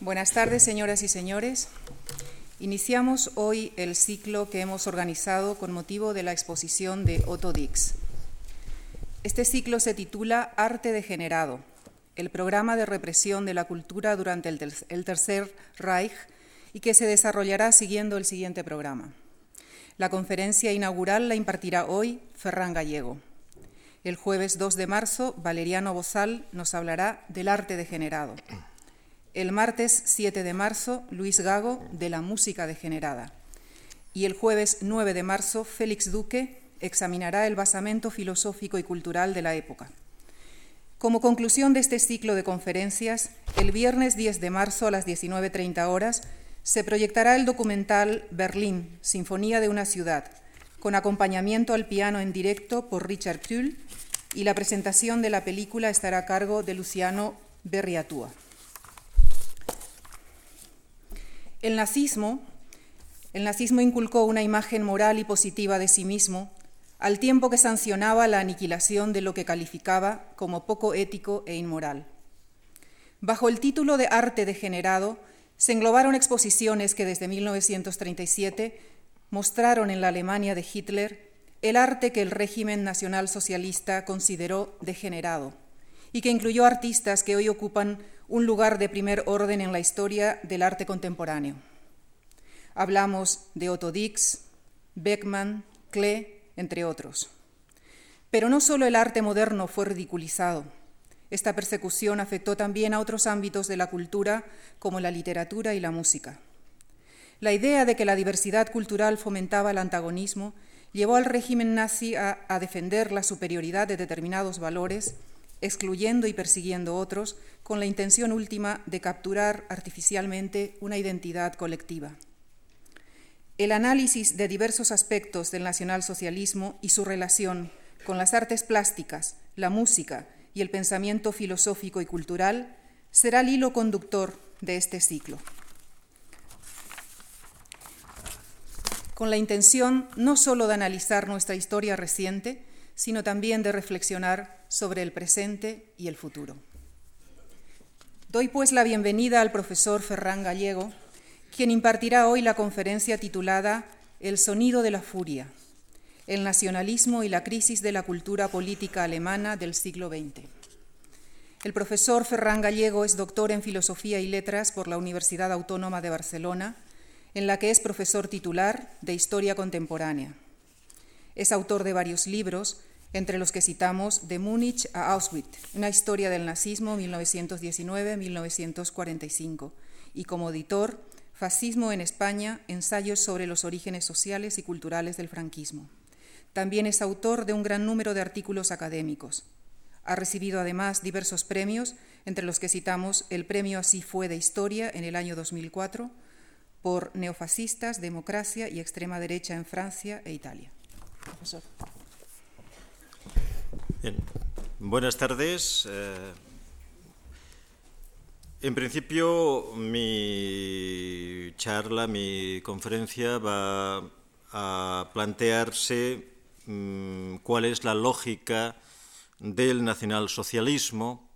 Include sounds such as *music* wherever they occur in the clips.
Buenas tardes, señoras y señores. Iniciamos hoy el ciclo que hemos organizado con motivo de la exposición de Otto Dix. Este ciclo se titula Arte degenerado, el programa de represión de la cultura durante el, Tercer Reich y que se desarrollará siguiendo el siguiente programa. La conferencia inaugural la impartirá hoy Ferran Gallego. El jueves 2 de marzo, Valeriano Bozal nos hablará del arte degenerado. El martes 7 de marzo, Luis Gago, de la música degenerada. Y el jueves 9 de marzo, Félix Duque examinará el basamento filosófico y cultural de la época. Como conclusión de este ciclo de conferencias, el viernes 10 de marzo a las 19.30 horas se proyectará el documental Berlín, Sinfonía de una ciudad, con acompañamiento al piano en directo por Richard Tull y la presentación de la película estará a cargo de Luciano Berriatúa. El nazismo, el nazismo inculcó una imagen moral y positiva de sí mismo, al tiempo que sancionaba la aniquilación de lo que calificaba como poco ético e inmoral. Bajo el título de arte degenerado, se englobaron exposiciones que desde 1937 mostraron en la Alemania de Hitler el arte que el régimen nacionalsocialista consideró degenerado y que incluyó artistas que hoy ocupan un lugar de primer orden en la historia del arte contemporáneo. Hablamos de Otto Dix, Beckmann, Klee, entre otros. Pero no solo el arte moderno fue ridiculizado. Esta persecución afectó también a otros ámbitos de la cultura, como la literatura y la música. La idea de que la diversidad cultural fomentaba el antagonismo llevó al régimen nazi a, a defender la superioridad de determinados valores excluyendo y persiguiendo otros, con la intención última de capturar artificialmente una identidad colectiva. El análisis de diversos aspectos del nacionalsocialismo y su relación con las artes plásticas, la música y el pensamiento filosófico y cultural será el hilo conductor de este ciclo. Con la intención no sólo de analizar nuestra historia reciente, sino también de reflexionar sobre el presente y el futuro. Doy pues la bienvenida al profesor Ferran Gallego, quien impartirá hoy la conferencia titulada El sonido de la furia, el nacionalismo y la crisis de la cultura política alemana del siglo XX. El profesor Ferran Gallego es doctor en Filosofía y Letras por la Universidad Autónoma de Barcelona, en la que es profesor titular de Historia Contemporánea. Es autor de varios libros, entre los que citamos De Múnich a Auschwitz, una historia del nazismo 1919-1945, y como editor, Fascismo en España, ensayos sobre los orígenes sociales y culturales del franquismo. También es autor de un gran número de artículos académicos. Ha recibido además diversos premios, entre los que citamos el Premio Así fue de Historia en el año 2004 por neofascistas, democracia y extrema derecha en Francia e Italia. Profesor. Buenas tardes. Eh, en principio, mi charla, mi conferencia va a plantearse mm, cuál es la lógica del nacionalsocialismo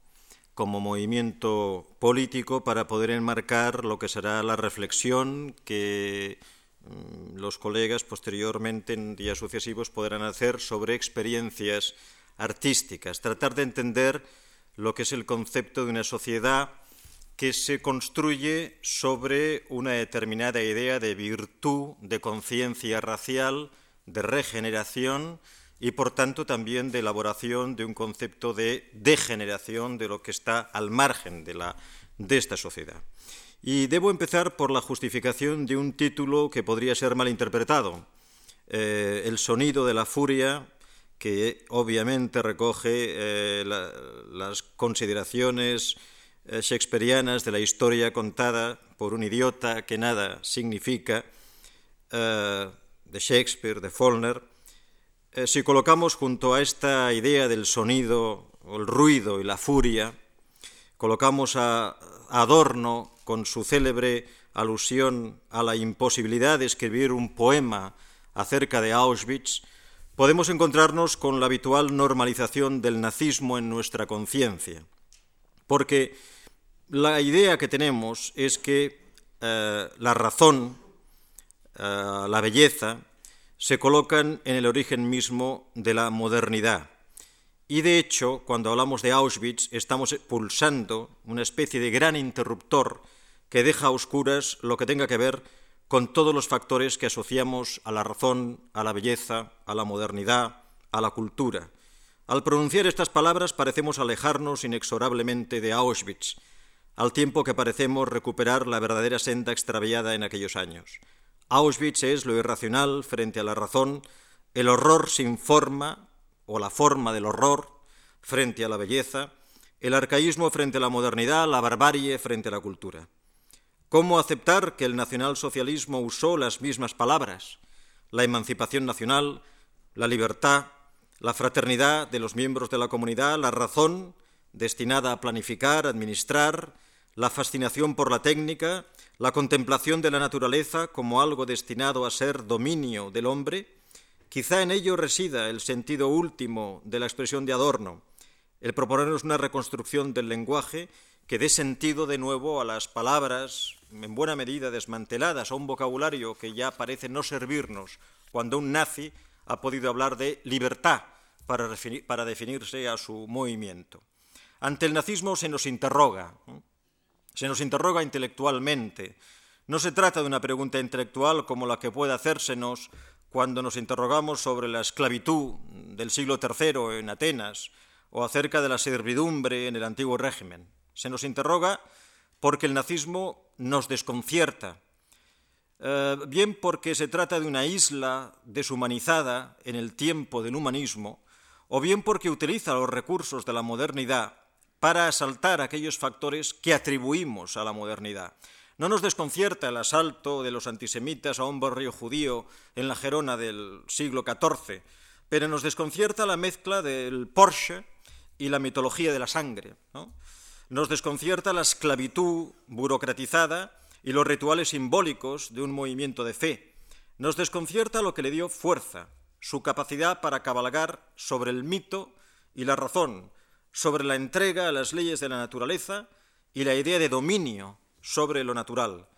como movimiento político para poder enmarcar lo que será la reflexión que mm, los colegas posteriormente en días sucesivos podrán hacer sobre experiencias artísticas, tratar de entender lo que es el concepto de una sociedad que se construye sobre una determinada idea de virtud, de conciencia racial, de regeneración y por tanto también de elaboración de un concepto de degeneración de lo que está al margen de, la, de esta sociedad. Y debo empezar por la justificación de un título que podría ser mal interpretado, eh, El sonido de la furia que obviamente recoge eh, las consideraciones eh, shakespearianas de la historia contada por un idiota que nada significa, eh, de Shakespeare, de Faulkner, si colocamos junto a esta idea del sonido, el ruido y la furia, colocamos a Adorno con su célebre alusión a la imposibilidad de escribir un poema acerca de Auschwitz, podemos encontrarnos con la habitual normalización del nazismo en nuestra conciencia, porque la idea que tenemos es que eh, la razón, eh, la belleza, se colocan en el origen mismo de la modernidad. Y de hecho, cuando hablamos de Auschwitz, estamos pulsando una especie de gran interruptor que deja a oscuras lo que tenga que ver con todos los factores que asociamos a la razón, a la belleza, a la modernidad, a la cultura. Al pronunciar estas palabras parecemos alejarnos inexorablemente de Auschwitz, al tiempo que parecemos recuperar la verdadera senda extraviada en aquellos años. Auschwitz es lo irracional frente a la razón, el horror sin forma, o la forma del horror, frente a la belleza, el arcaísmo frente a la modernidad, la barbarie frente a la cultura. ¿Cómo aceptar que el nacionalsocialismo usó las mismas palabras? La emancipación nacional, la libertad, la fraternidad de los miembros de la comunidad, la razón destinada a planificar, administrar, la fascinación por la técnica, la contemplación de la naturaleza como algo destinado a ser dominio del hombre, quizá en ello resida el sentido último de la expresión de Adorno, el proponernos una reconstrucción del lenguaje que dé sentido de nuevo a las palabras en buena medida desmanteladas, a un vocabulario que ya parece no servirnos cuando un nazi ha podido hablar de libertad para, definirse a su movimiento. Ante el nazismo se nos interroga, se nos interroga intelectualmente. No se trata de una pregunta intelectual como la que puede hacérsenos cuando nos interrogamos sobre la esclavitud del siglo III en Atenas o acerca de la servidumbre en el antiguo régimen. Se nos interroga porque el nazismo nos desconcierta, eh, bien porque se trata de una isla deshumanizada en el tiempo del humanismo, o bien porque utiliza los recursos de la modernidad para asaltar aquellos factores que atribuimos a la modernidad. No nos desconcierta el asalto de los antisemitas a un barrio judío en la Gerona del siglo XIV, pero nos desconcierta la mezcla del Porsche y la mitología de la sangre. Nos desconcierta la esclavitud burocratizada y los rituales simbólicos de un movimiento de fe. Nos desconcierta lo que le dio fuerza, su capacidad para cabalgar sobre el mito y la razón, sobre la entrega a las leyes de la naturaleza y la idea de dominio sobre lo natural.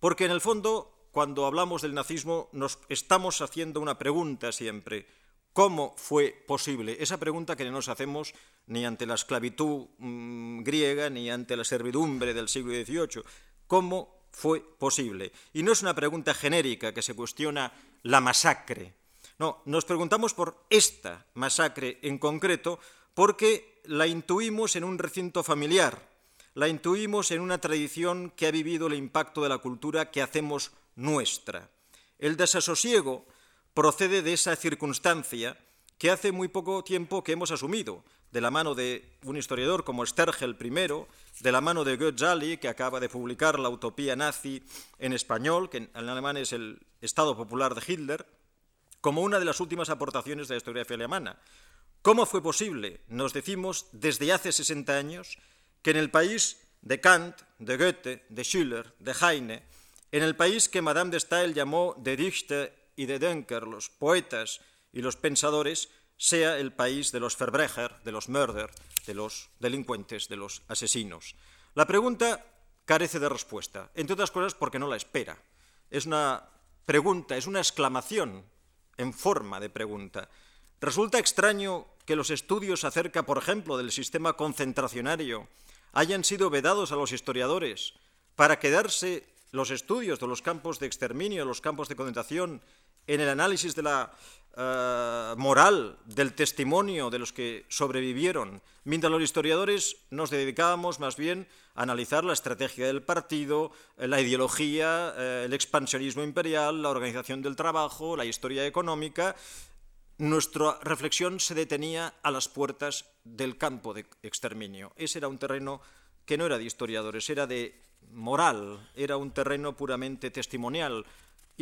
Porque en el fondo, cuando hablamos del nazismo, nos estamos haciendo una pregunta siempre. ¿Cómo fue posible? Esa pregunta que no nos hacemos ni ante la esclavitud mm, griega ni ante la servidumbre del siglo XVIII. ¿Cómo fue posible? Y no es una pregunta genérica que se cuestiona la masacre. No, nos preguntamos por esta masacre en concreto porque la intuimos en un recinto familiar, la intuimos en una tradición que ha vivido el impacto de la cultura que hacemos nuestra. El desasosiego procede de esa circunstancia que hace muy poco tiempo que hemos asumido, de la mano de un historiador como Stergel I, de la mano de Goethe que acaba de publicar La utopía nazi en español, que en alemán es el Estado Popular de Hitler, como una de las últimas aportaciones de la historiografía alemana. ¿Cómo fue posible, nos decimos, desde hace 60 años, que en el país de Kant, de Goethe, de Schiller, de Heine, en el país que Madame de Stael llamó de Dichter y de Denker, los poetas y los pensadores, sea el país de los Verbrecher, de los Mörder, de los delincuentes, de los asesinos. La pregunta carece de respuesta, entre otras cosas porque no la espera. Es una pregunta, es una exclamación en forma de pregunta. Resulta extraño que los estudios acerca, por ejemplo, del sistema concentracionario hayan sido vedados a los historiadores para quedarse los estudios de los campos de exterminio, los campos de concentración, en el análisis de la eh, moral, del testimonio de los que sobrevivieron, mientras los historiadores nos dedicábamos más bien a analizar la estrategia del partido, eh, la ideología, eh, el expansionismo imperial, la organización del trabajo, la historia económica, nuestra reflexión se detenía a las puertas del campo de exterminio. Ese era un terreno que no era de historiadores, era de moral, era un terreno puramente testimonial,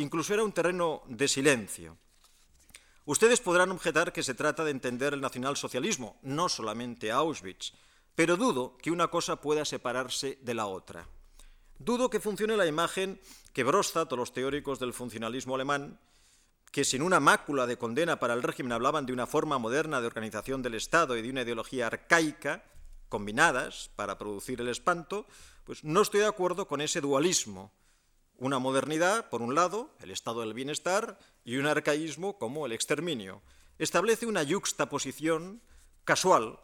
incluso era un terreno de silencio. Ustedes podrán objetar que se trata de entender el nacionalsocialismo, no solamente Auschwitz, pero dudo que una cosa pueda separarse de la otra. Dudo que funcione la imagen que Brostat o los teóricos del funcionalismo alemán que sin una mácula de condena para el régimen hablaban de una forma moderna de organización del Estado y de una ideología arcaica, combinadas para producir el espanto, pues no estoy de acuerdo con ese dualismo. Una modernidad, por un lado, el estado del bienestar, y un arcaísmo como el exterminio. Establece una yuxtaposición casual.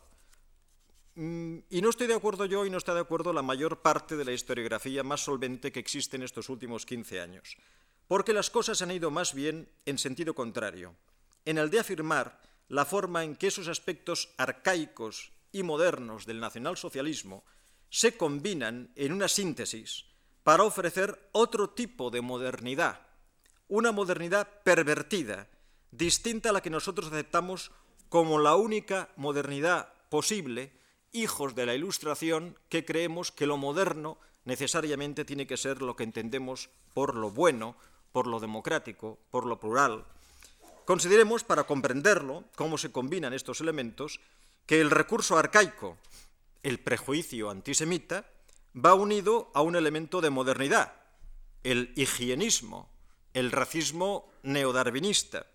Mm, y no estoy de acuerdo yo y no está de acuerdo la mayor parte de la historiografía más solvente que existe en estos últimos 15 años. Porque las cosas han ido más bien en sentido contrario, en el de afirmar la forma en que esos aspectos arcaicos y modernos del nacionalsocialismo se combinan en una síntesis para ofrecer otro tipo de modernidad, una modernidad pervertida, distinta a la que nosotros aceptamos como la única modernidad posible, hijos de la Ilustración, que creemos que lo moderno necesariamente tiene que ser lo que entendemos por lo bueno, por lo democrático, por lo plural. Consideremos, para comprenderlo, cómo se combinan estos elementos, que el recurso arcaico, el prejuicio antisemita, va unido a un elemento de modernidad, el higienismo, el racismo neodarwinista.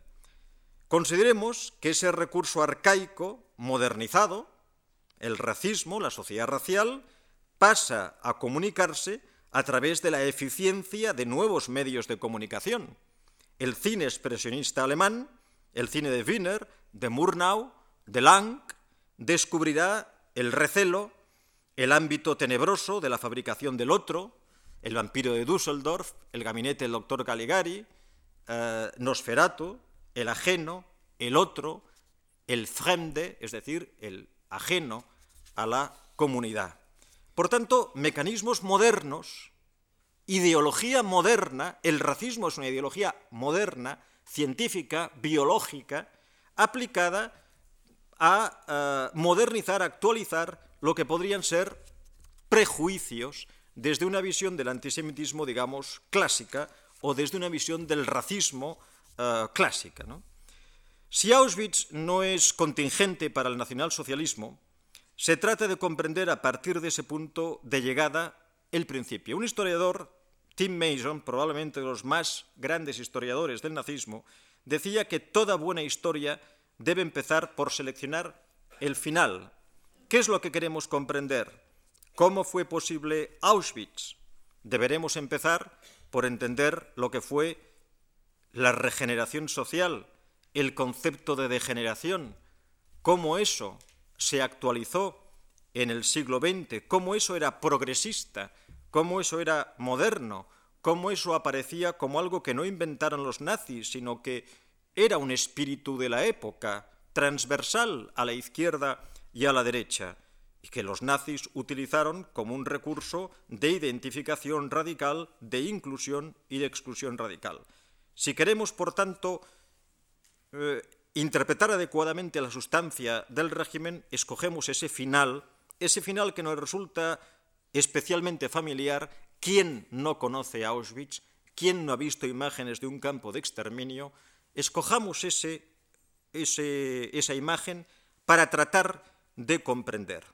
Consideremos que ese recurso arcaico, modernizado, el racismo, la sociedad racial, pasa a comunicarse a través de la eficiencia de nuevos medios de comunicación. El cine expresionista alemán, el cine de Wiener, de Murnau, de Lang, descubrirá el recelo, el ámbito tenebroso de la fabricación del otro, el vampiro de Düsseldorf, el gabinete del doctor Caligari, eh, Nosferatu, el ajeno, el otro, el fremde, es decir, el ajeno a la comunidad. Por tanto, mecanismos modernos, ideología moderna, el racismo es una ideología moderna, científica, biológica, aplicada a eh, modernizar, actualizar lo que podrían ser prejuicios desde una visión del antisemitismo, digamos, clásica, o desde una visión del racismo eh, clásica. Si Auschwitz no es contingente para el nacionalsocialismo, se trata de comprender a partir de ese punto de llegada el principio. Un historiador, Tim Mason, probablemente de los más grandes historiadores del nazismo, decía que toda buena historia debe empezar por seleccionar el final. ¿Qué es lo que queremos comprender? ¿Cómo fue posible Auschwitz? Deberemos empezar por entender lo que fue la regeneración social, el concepto de degeneración, cómo eso se actualizó en el siglo XX, cómo eso era progresista, cómo eso era moderno, cómo eso aparecía como algo que no inventaron los nazis, sino que era un espíritu de la época, transversal a la izquierda y a la derecha y que los nazis utilizaron como un recurso de identificación radical, de inclusión y de exclusión radical. Si queremos, por tanto, eh, interpretar adecuadamente la sustancia del régimen, escogemos ese final, ese final que nos resulta especialmente familiar. ¿Quién no conoce Auschwitz? ¿Quién no ha visto imágenes de un campo de exterminio? Escojamos ese, esa imagen para tratar de comprender.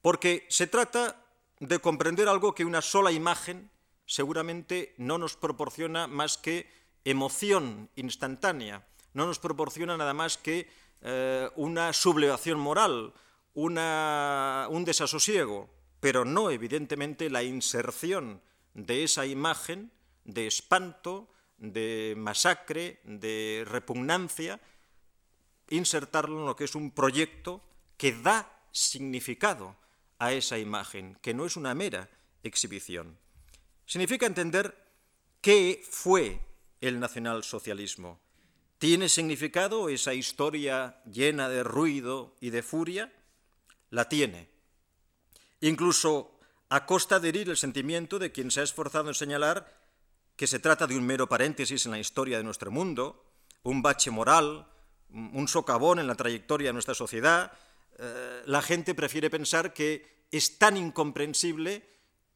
Porque se trata de comprender algo que una sola imagen seguramente no nos proporciona más que emoción instantánea, no nos proporciona nada más que eh, una sublevación moral, un desasosiego, pero no evidentemente la inserción de esa imagen de espanto, de masacre, de repugnancia, insertarlo en lo que es un proyecto que da significado a esa imagen, que no es una mera exhibición. Significa entender qué fue el nacionalsocialismo. ¿Tiene significado esa historia llena de ruido y de furia? La tiene. Incluso a costa de herir el sentimiento de quien se ha esforzado en señalar que se trata de un mero paréntesis en la historia de nuestro mundo, un bache moral, un socavón en la trayectoria de nuestra sociedad, eh, la gente prefiere pensar que es tan incomprensible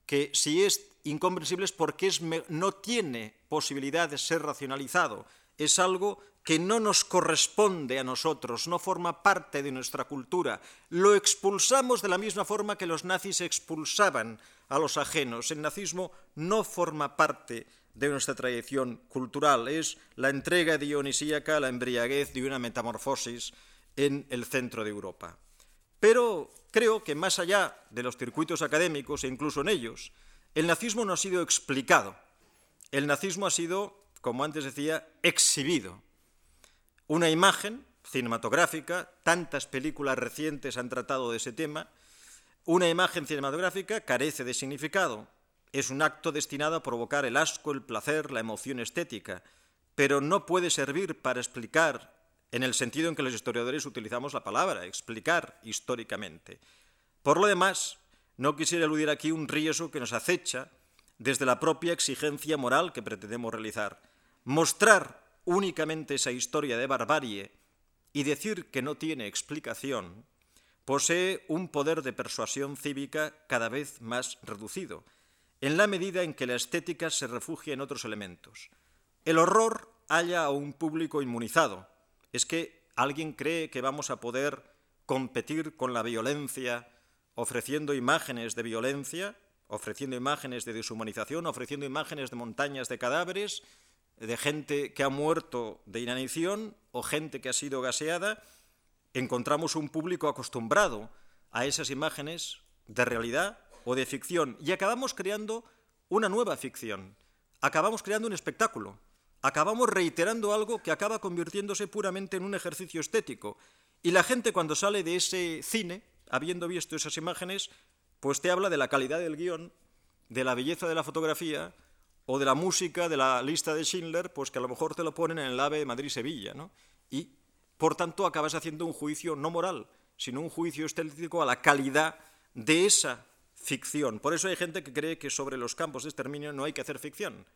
que si es incomprensible es porque no tiene posibilidad de ser racionalizado. Es algo que no nos corresponde a nosotros, no forma parte de nuestra cultura. Lo expulsamos de la misma forma que los nazis expulsaban a los ajenos. El nazismo no forma parte de nuestra tradición cultural, es la entrega dionisíaca, la embriaguez de una metamorfosis en el centro de Europa. Pero creo que más allá de los circuitos académicos e incluso en ellos, el nazismo no ha sido explicado. El nazismo ha sido, como antes decía, exhibido. Una imagen cinematográfica, tantas películas recientes han tratado de ese tema, una imagen cinematográfica carece de significado. Es un acto destinado a provocar el asco, el placer, la emoción estética, pero no puede servir para explicar en el sentido en que los historiadores utilizamos la palabra, explicar históricamente. Por lo demás, no quisiera eludir aquí un riesgo que nos acecha desde la propia exigencia moral que pretendemos realizar. Mostrar únicamente esa historia de barbarie y decir que no tiene explicación posee un poder de persuasión cívica cada vez más reducido, en la medida en que la estética se refugia en otros elementos. El horror halla a un público inmunizado, es que alguien cree que vamos a poder competir con la violencia ofreciendo imágenes de violencia, ofreciendo imágenes de deshumanización, ofreciendo imágenes de montañas de cadáveres, de gente que ha muerto de inanición o gente que ha sido gaseada, encontramos un público acostumbrado a esas imágenes de realidad o de ficción. Y acabamos creando una nueva ficción, acabamos creando un espectáculo, acabamos reiterando algo que acaba convirtiéndose puramente en un ejercicio estético. Y la gente cuando sale de ese cine, habiendo visto esas imágenes, pues te habla de la calidad del guion, de la belleza de la fotografía o de la música de la lista de Schindler, pues que a lo mejor te lo ponen en el AVE Madrid-Sevilla, ¿no? Y, por tanto, acabas haciendo un juicio no moral, sino un juicio estético a la calidad de esa ficción. Por eso hay gente que cree que sobre los campos de exterminio no hay que hacer ficción,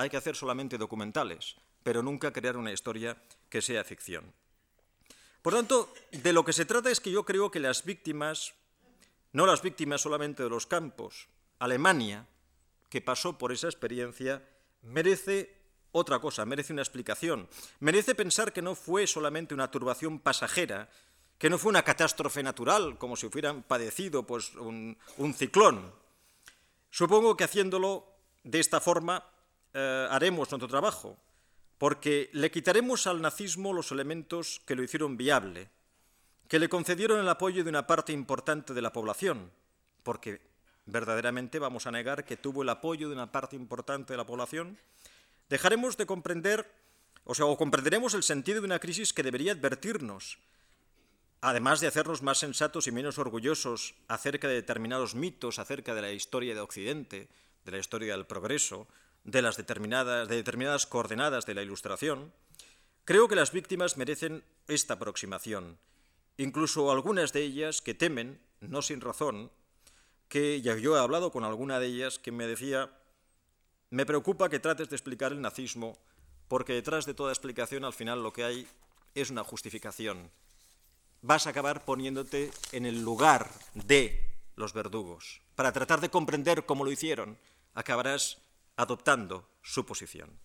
hay que hacer solamente documentales, pero nunca crear una historia que sea ficción. Por tanto, de lo que se trata es que yo creo que las víctimas, no las víctimas solamente de los campos, Alemania, que pasó por esa experiencia, merece otra cosa, merece una explicación, merece pensar que no fue solamente una turbación pasajera, que no fue una catástrofe natural, como si hubieran padecido pues, un, un ciclón. Supongo que haciéndolo de esta forma eh, haremos nuestro trabajo, porque le quitaremos al nazismo los elementos que lo hicieron viable, que le concedieron el apoyo de una parte importante de la población, porque verdaderamente vamos a negar que tuvo el apoyo de una parte importante de la población, dejaremos de comprender, o sea, o comprenderemos el sentido de una crisis que debería advertirnos, además de hacernos más sensatos y menos orgullosos acerca de determinados mitos, acerca de la historia de Occidente, de la historia del progreso, de las determinadas, de determinadas coordenadas de la Ilustración, creo que las víctimas merecen esta aproximación, incluso algunas de ellas que temen, no sin razón, que ya yo he hablado con alguna de ellas que me decía, me preocupa que trates de explicar el nazismo, porque detrás de toda explicación al final lo que hay es una justificación. Vas a acabar poniéndote en el lugar de los verdugos. Para tratar de comprender cómo lo hicieron, acabarás adoptando su posición.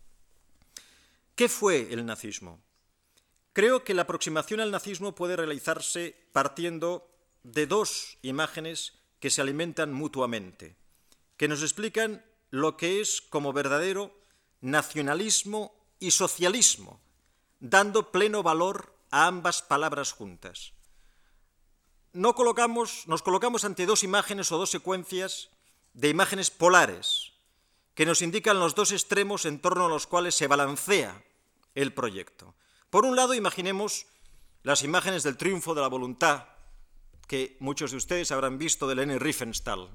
¿Qué fue el nazismo? Creo que la aproximación al nazismo puede realizarse partiendo de dos imágenes que se alimentan mutuamente, que nos explican lo que es como verdadero nacionalismo y socialismo, dando pleno valor a ambas palabras juntas. No colocamos, nos colocamos ante dos imágenes o dos secuencias de imágenes polares, que nos indican los dos extremos en torno a los cuales se balancea el proyecto. Por un lado, imaginemos las imágenes del triunfo de la voluntad que muchos de ustedes habrán visto de Leni Riefenstahl,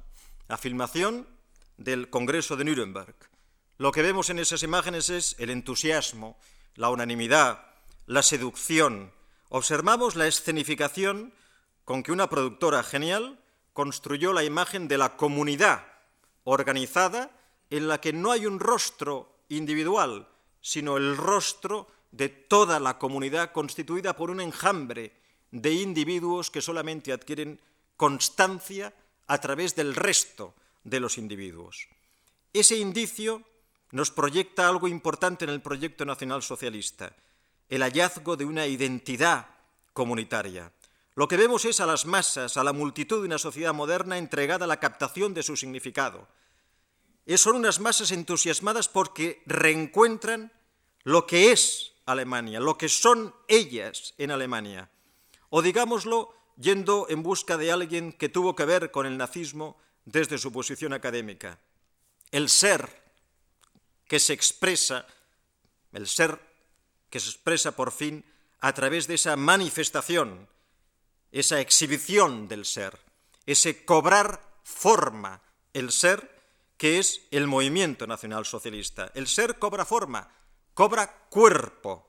la filmación del Congreso de Nuremberg. Lo que vemos en esas imágenes es el entusiasmo, la unanimidad, la seducción. Observamos la escenificación con que una productora genial construyó la imagen de la comunidad organizada en la que no hay un rostro individual, sino el rostro de toda la comunidad constituida por un enjambre de individuos que solamente adquieren constancia a través del resto de los individuos. Ese indicio nos proyecta algo importante en el proyecto nacional socialista, el hallazgo de una identidad comunitaria. Lo que vemos es a las masas, a la multitud de una sociedad moderna entregada a la captación de su significado, son unas masas entusiasmadas porque reencuentran lo que es Alemania, lo que son ellas en Alemania. O digámoslo yendo en busca de alguien que tuvo que ver con el nazismo desde su posición académica. El ser que se expresa, el ser que se expresa por fin a través de esa manifestación, esa exhibición del ser, ese cobrar forma, el ser que es el movimiento nacional socialista. El ser cobra forma, cobra cuerpo,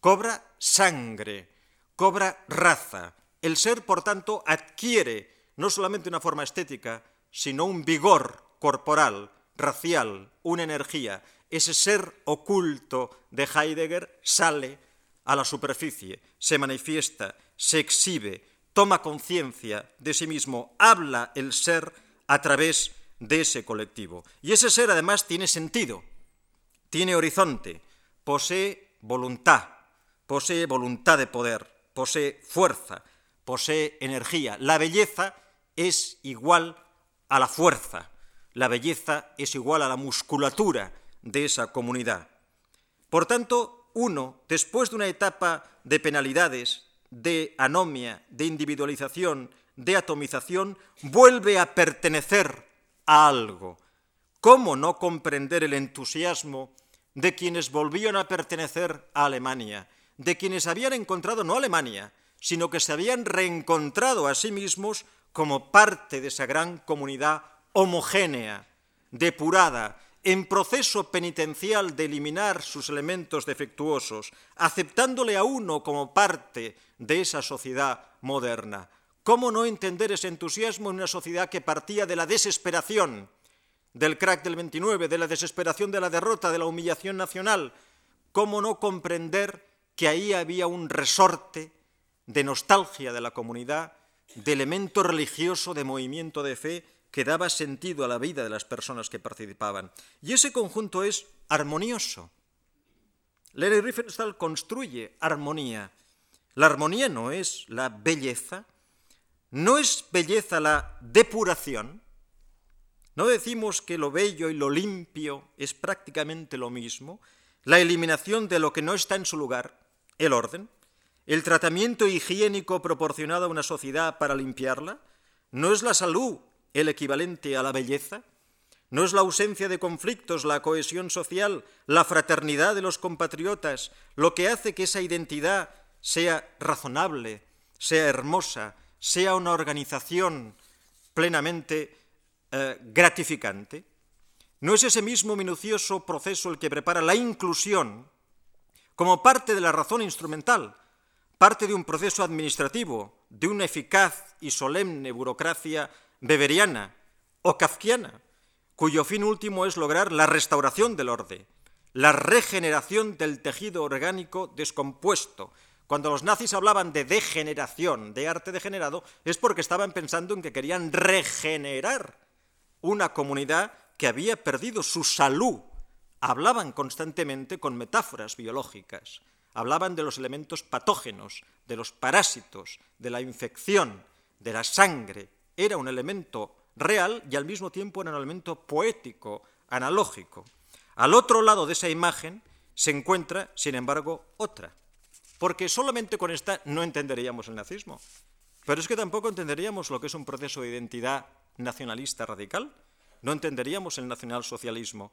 cobra sangre, cobra raza. El ser, por tanto, adquiere no solamente una forma estética, sino un vigor corporal, racial, una energía. Ese ser oculto de Heidegger sale a la superficie, se manifiesta, se exhibe, toma conciencia de sí mismo, habla el ser a través de ese colectivo. Y ese ser además tiene sentido, tiene horizonte, posee voluntad, posee voluntad de poder, posee fuerza, posee energía. La belleza es igual a la fuerza, la belleza es igual a la musculatura de esa comunidad. Por tanto, uno, después de una etapa de penalidades, de anomia, de individualización, de atomización, vuelve a pertenecer algo. ¿Cómo no comprender el entusiasmo de quienes volvían a pertenecer a Alemania, de quienes habían encontrado no Alemania, sino que se habían reencontrado a sí mismos como parte de esa gran comunidad homogénea, depurada, en proceso penitencial de eliminar sus elementos defectuosos, aceptándole a uno como parte de esa sociedad moderna. ¿Cómo no entender ese entusiasmo en una sociedad que partía de la desesperación del crack del 29, de la desesperación de la derrota, de la humillación nacional? ¿Cómo no comprender que ahí había un resorte de nostalgia de la comunidad, de elemento religioso, de movimiento de fe, que daba sentido a la vida de las personas que participaban. Y ese conjunto es armonioso. Lenny Riefenstahl construye armonía. La armonía no es la belleza, no es belleza la depuración. No decimos que lo bello y lo limpio es prácticamente lo mismo, la eliminación de lo que no está en su lugar, el orden, el tratamiento higiénico proporcionado a una sociedad para limpiarla, no es la salud el equivalente a la belleza? ¿No es la ausencia de conflictos, la cohesión social, la fraternidad de los compatriotas lo que hace que esa identidad sea razonable, sea hermosa, sea una organización plenamente eh, gratificante? ¿No es ese mismo minucioso proceso el que prepara la inclusión como parte de la razón instrumental, parte de un proceso administrativo, de una eficaz y solemne burocracia beberiana o kafkiana, cuyo fin último es lograr la restauración del orden, la regeneración del tejido orgánico descompuesto. Cuando los nazis hablaban de degeneración, de arte degenerado, es porque estaban pensando en que querían regenerar una comunidad que había perdido su salud. Hablaban constantemente con metáforas biológicas, hablaban de los elementos patógenos, de los parásitos, de la infección, de la sangre, era un elemento real y al mismo tiempo era un elemento poético, analógico. Al otro lado de esa imagen se encuentra, sin embargo, otra, porque solamente con esta no entenderíamos el nazismo, pero es que tampoco entenderíamos lo que es un proceso de identidad nacionalista radical, no entenderíamos el nacionalsocialismo.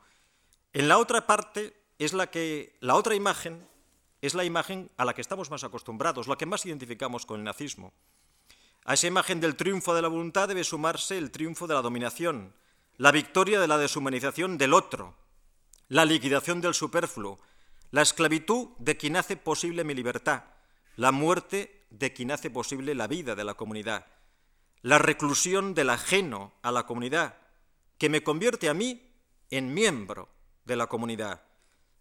En la otra parte es la que la otra imagen es la imagen a la que estamos más acostumbrados, la que más identificamos con el nazismo. A esa imagen del triunfo de la voluntad debe sumarse el triunfo de la dominación, la victoria de la deshumanización del otro, la liquidación del superfluo, la esclavitud de quien hace posible mi libertad, la muerte de quien hace posible la vida de la comunidad, la reclusión del ajeno a la comunidad, que me convierte a mí en miembro de la comunidad.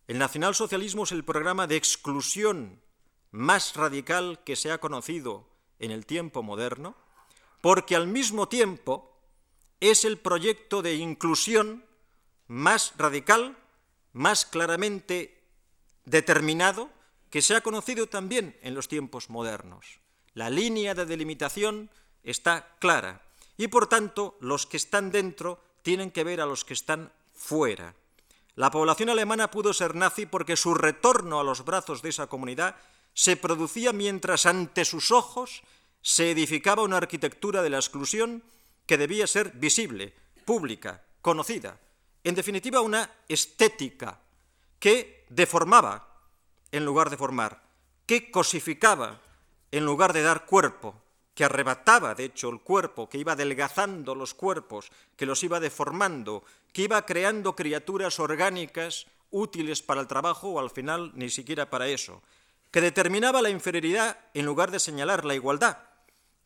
El nacionalsocialismo es el programa de exclusión más radical que se ha conocido en el tiempo moderno, porque al mismo tiempo es el proyecto de inclusión más radical, más claramente determinado, que se ha conocido también en los tiempos modernos. La línea de delimitación está clara y por tanto los que están dentro tienen que ver a los que están fuera. La población alemana pudo ser nazi porque su retorno a los brazos de esa comunidad se producía mientras ante sus ojos se edificaba una arquitectura de la exclusión que debía ser visible, pública, conocida. En definitiva, una estética que deformaba en lugar de formar, que cosificaba en lugar de dar cuerpo, que arrebataba, de hecho, el cuerpo, que iba adelgazando los cuerpos, que los iba deformando, que iba creando criaturas orgánicas útiles para el trabajo o al final ni siquiera para eso, que determinaba la inferioridad en lugar de señalar la igualdad,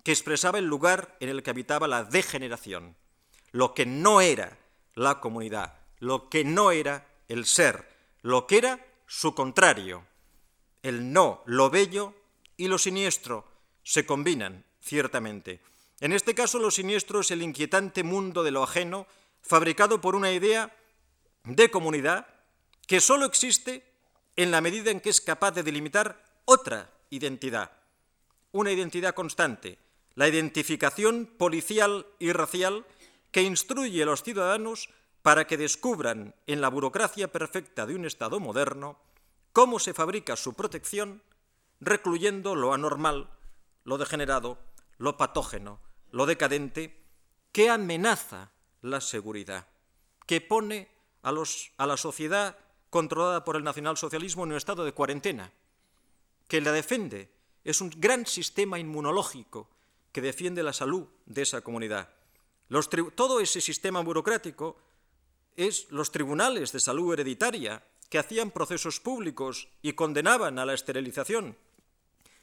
que expresaba el lugar en el que habitaba la degeneración, lo que no era la comunidad, lo que no era el ser, lo que era su contrario. El no, lo bello y lo siniestro se combinan, ciertamente. En este caso, lo siniestro es el inquietante mundo de lo ajeno, fabricado por una idea de comunidad que sólo existe en la medida en que es capaz de delimitar otra identidad, una identidad constante, la identificación policial y racial que instruye a los ciudadanos para que descubran en la burocracia perfecta de un Estado moderno cómo se fabrica su protección, recluyendo lo anormal, lo degenerado, lo patógeno, lo decadente, que amenaza la seguridad, que pone a, la sociedad controlada por el nacionalsocialismo en un estado de cuarentena, que la defiende, es un gran sistema inmunológico que defiende la salud de esa comunidad. todo ese sistema burocrático es los tribunales de salud hereditaria que hacían procesos públicos y condenaban a la esterilización.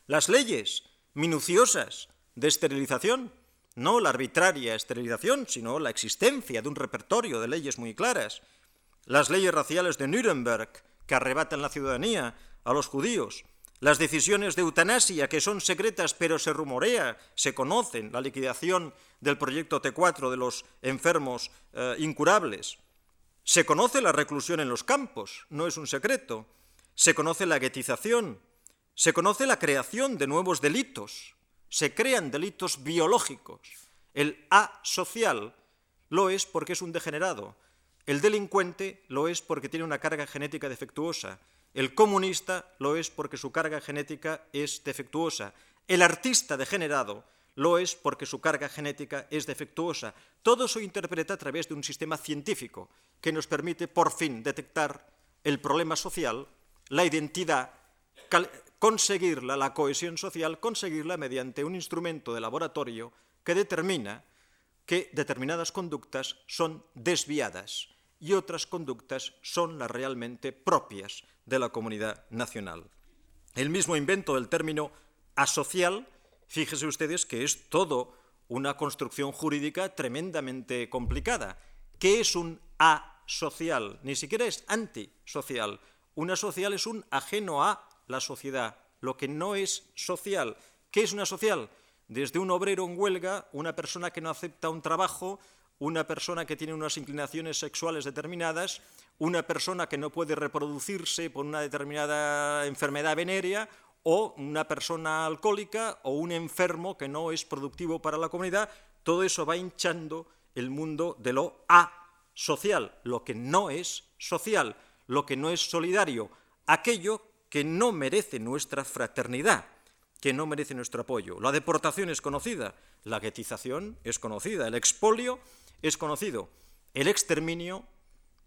Las leyes minuciosas de esterilización, no la arbitraria esterilización, sino la existencia de un repertorio de leyes muy claras. Las leyes raciales de Nuremberg, que arrebatan la ciudadanía a los judíos. Las decisiones de eutanasia, que son secretas pero se rumorea, se conocen, la liquidación del proyecto T4 de los enfermos eh, incurables. Se conoce la reclusión en los campos, no es un secreto. Se conoce la guetización. Se conoce la creación de nuevos delitos. Se crean delitos biológicos. El asocial lo es porque es un degenerado. El delincuente lo es porque tiene una carga genética defectuosa. El comunista lo es porque su carga genética es defectuosa. El artista degenerado lo es porque su carga genética es defectuosa. Todo se interpreta a través de un sistema científico que nos permite por fin detectar el problema social, la identidad, conseguirla, la cohesión social, conseguirla mediante un instrumento de laboratorio que determina que determinadas conductas son desviadas y otras conductas son las realmente propias de la comunidad nacional. El mismo invento del término asocial Fíjese ustedes que es todo una construcción jurídica tremendamente complicada. ¿Qué es un asocial? Ni siquiera es antisocial. Una social es un ajeno a la sociedad, lo que no es social. ¿Qué es una social? Desde un obrero en huelga, una persona que no acepta un trabajo, una persona que tiene unas inclinaciones sexuales determinadas, una persona que no puede reproducirse por una determinada enfermedad venérea o una persona alcohólica o un enfermo que no es productivo para la comunidad, todo eso va hinchando el mundo de lo asocial, lo que no es social, lo que no es solidario, aquello que no merece nuestra fraternidad, que no merece nuestro apoyo. La deportación es conocida, la guetización es conocida, el expolio es conocido, el exterminio,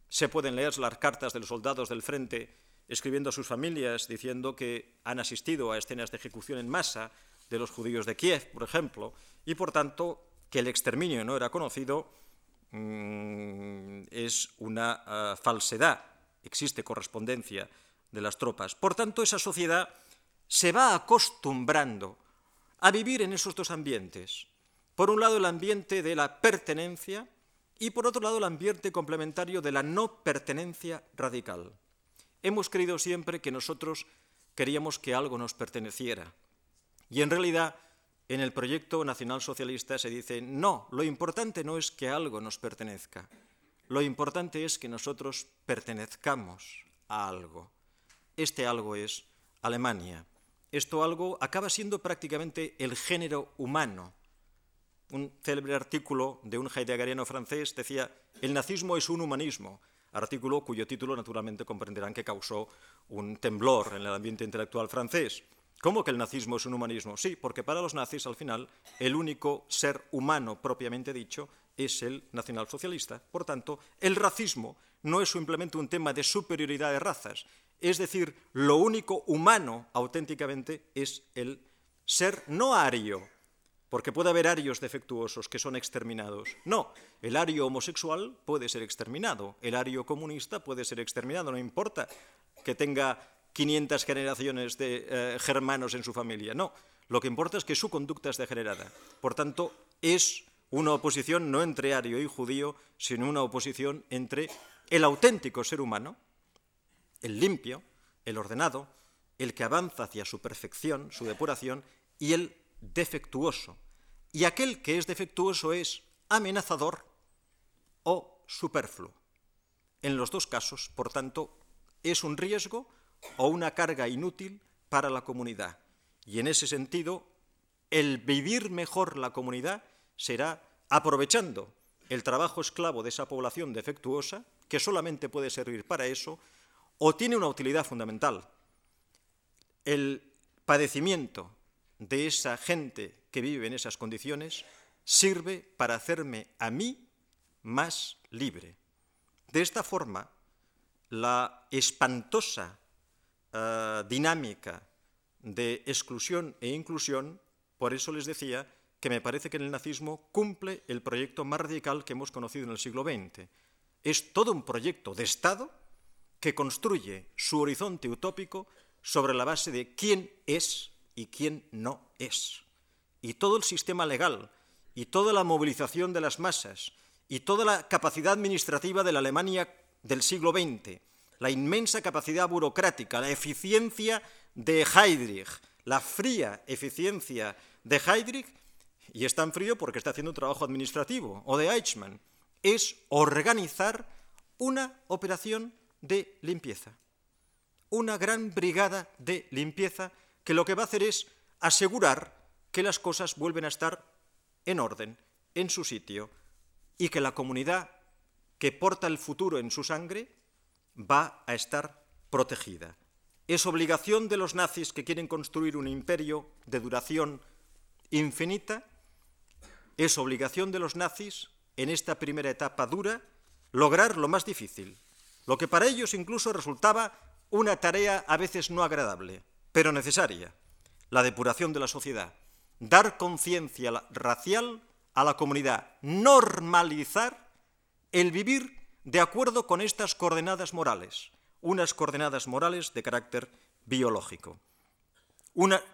se pueden leer las cartas de los soldados del frente escribiendo a sus familias diciendo que han asistido a escenas de ejecución en masa de los judíos de Kiev, por ejemplo, y por tanto que el exterminio no era conocido mm, es una ah, falsedad. Existe correspondencia de las tropas. Por tanto, esa sociedad se va acostumbrando a vivir en esos dos ambientes. Por un lado, el ambiente de la pertenencia y por otro lado, el ambiente complementario de la no pertenencia radical. Hemos creído siempre que nosotros queríamos que algo nos perteneciera. Y en realidad, en el proyecto nacional socialista se dice, no, lo importante no es que algo nos pertenezca, lo importante es que nosotros pertenezcamos a algo. Este algo es Alemania. Esto algo acaba siendo prácticamente el género humano. Un célebre artículo de un heideggeriano francés decía, el nazismo es un humanismo, artículo cuyo título naturalmente comprenderán que causó un temblor en el ambiente intelectual francés. ¿Cómo que el nazismo es un humanismo? Sí, porque para los nazis, al final, el único ser humano propiamente dicho es el nacionalsocialista. Por tanto, el racismo no es simplemente un tema de superioridad de razas, es decir, lo único humano auténticamente es el ser no ario, porque puede haber arios defectuosos que son exterminados. No, el ario homosexual puede ser exterminado, el ario comunista puede ser exterminado, no importa que tenga 500 generaciones de eh, germanos en su familia, no. Lo que importa es que su conducta es degenerada. Por tanto, es una oposición no entre ario y judío, sino una oposición entre el auténtico ser humano, el limpio, el ordenado, el que avanza hacia su perfección, su depuración, y el defectuoso. Y aquel que es defectuoso es amenazador o superfluo. En los dos casos, por tanto, es un riesgo o una carga inútil para la comunidad. Y en ese sentido, el vivir mejor la comunidad será aprovechando el trabajo esclavo de esa población defectuosa, que solamente puede servir para eso, o tiene una utilidad fundamental. El padecimiento de esa gente que vive en esas condiciones sirve para hacerme a mí más libre. De esta forma, la espantosa eh, dinámica de exclusión e inclusión, por eso les decía que me parece que en el nazismo cumple el proyecto más radical que hemos conocido en el siglo XX. Es todo un proyecto de Estado que construye su horizonte utópico sobre la base de quién es y quién no es. Y todo el sistema legal, y toda la movilización de las masas, y toda la capacidad administrativa de la Alemania del siglo XX, la inmensa capacidad burocrática, la eficiencia de Heydrich, la fría eficiencia de Heydrich, y es tan frío porque está haciendo un trabajo administrativo, o de Eichmann, es organizar una operación de limpieza, una gran brigada de limpieza que lo que va a hacer es asegurar que las cosas vuelven a estar en orden, en su sitio, y que la comunidad que porta el futuro en su sangre va a estar protegida. Es obligación de los nazis que quieren construir un imperio de duración infinita, es obligación de los nazis en esta primera etapa dura lograr lo más difícil, lo que para ellos incluso resultaba una tarea a veces no agradable, pero necesaria, la depuración de la sociedad, dar conciencia racial a la comunidad, normalizar el vivir de acuerdo con estas coordenadas morales, unas coordenadas morales de carácter biológico.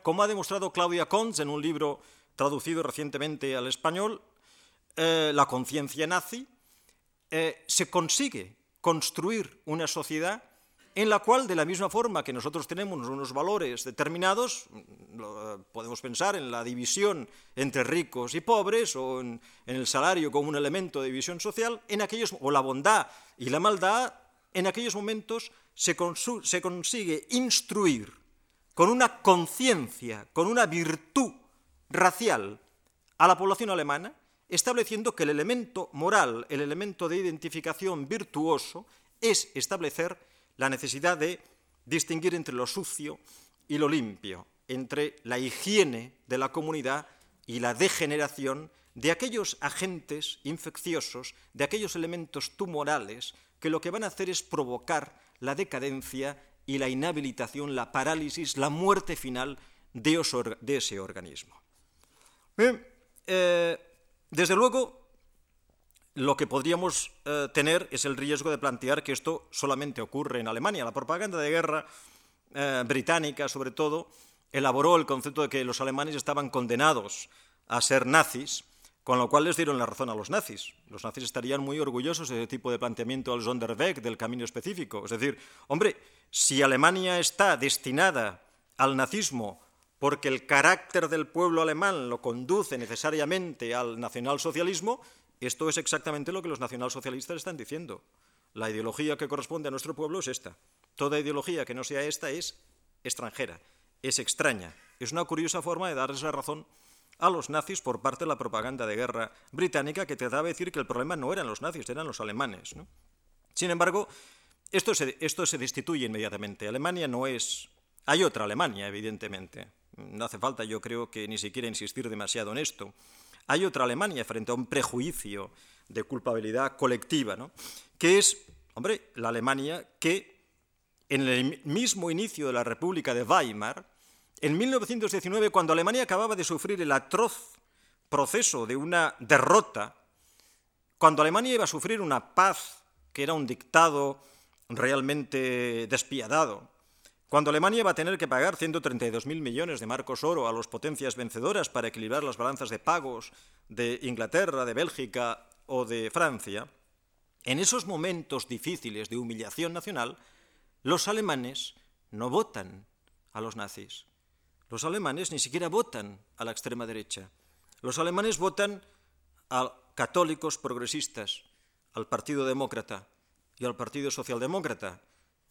Como ha demostrado Claudia Cons en un libro traducido recientemente al español, eh, La conciencia nazi, eh, se consigue construir una sociedad en la cual, de la misma forma que nosotros tenemos unos valores determinados, podemos pensar en la división entre ricos y pobres o en, el salario como un elemento de división social, en aquellos, o la bondad y la maldad, en aquellos momentos se, se consigue instruir con una conciencia, con una virtud racial a la población alemana estableciendo que el elemento moral, el elemento de identificación virtuoso, es establecer la necesidad de distinguir entre lo sucio y lo limpio, entre la higiene de la comunidad y la degeneración de aquellos agentes infecciosos, de aquellos elementos tumorales que lo que van a hacer es provocar la decadencia y la inhabilitación, la parálisis, la muerte final de, ese organismo. Bien, eh, desde luego, lo que podríamos eh, tener es el riesgo de plantear que esto solamente ocurre en Alemania. La propaganda de guerra eh, británica, sobre todo, elaboró el concepto de que los alemanes estaban condenados a ser nazis, con lo cual les dieron la razón a los nazis. Los nazis estarían muy orgullosos de ese tipo de planteamiento del Sonderweg, del camino específico. Es decir, hombre, si Alemania está destinada al nazismo porque el carácter del pueblo alemán lo conduce necesariamente al nacionalsocialismo, esto es exactamente lo que los nacionalsocialistas están diciendo. La ideología que corresponde a nuestro pueblo es esta. Toda ideología que no sea esta es extranjera, es extraña. Es una curiosa forma de darles la razón a los nazis por parte de la propaganda de guerra británica que trataba de decir que el problema no eran los nazis, eran los alemanes. Sin embargo, esto se, esto se destituye inmediatamente. Alemania no es Hay otra Alemania, evidentemente. No hace falta, yo creo que ni siquiera insistir demasiado en esto. Hay otra Alemania frente a un prejuicio de culpabilidad colectiva, ¿no? que es, hombre, la Alemania que en el mismo inicio de la República de Weimar, en 1919, cuando Alemania acababa de sufrir el atroz proceso de una derrota, cuando Alemania iba a sufrir una paz que era un dictado realmente despiadado, cuando Alemania va a tener que pagar 132.000 millones de marcos oro a las potencias vencedoras para equilibrar las balanzas de pagos de Inglaterra, de Bélgica o de Francia, en esos momentos difíciles de humillación nacional, los alemanes no votan a los nazis. Los alemanes ni siquiera votan a la extrema derecha. Los alemanes votan a católicos progresistas, al Partido Demócrata y al Partido Socialdemócrata,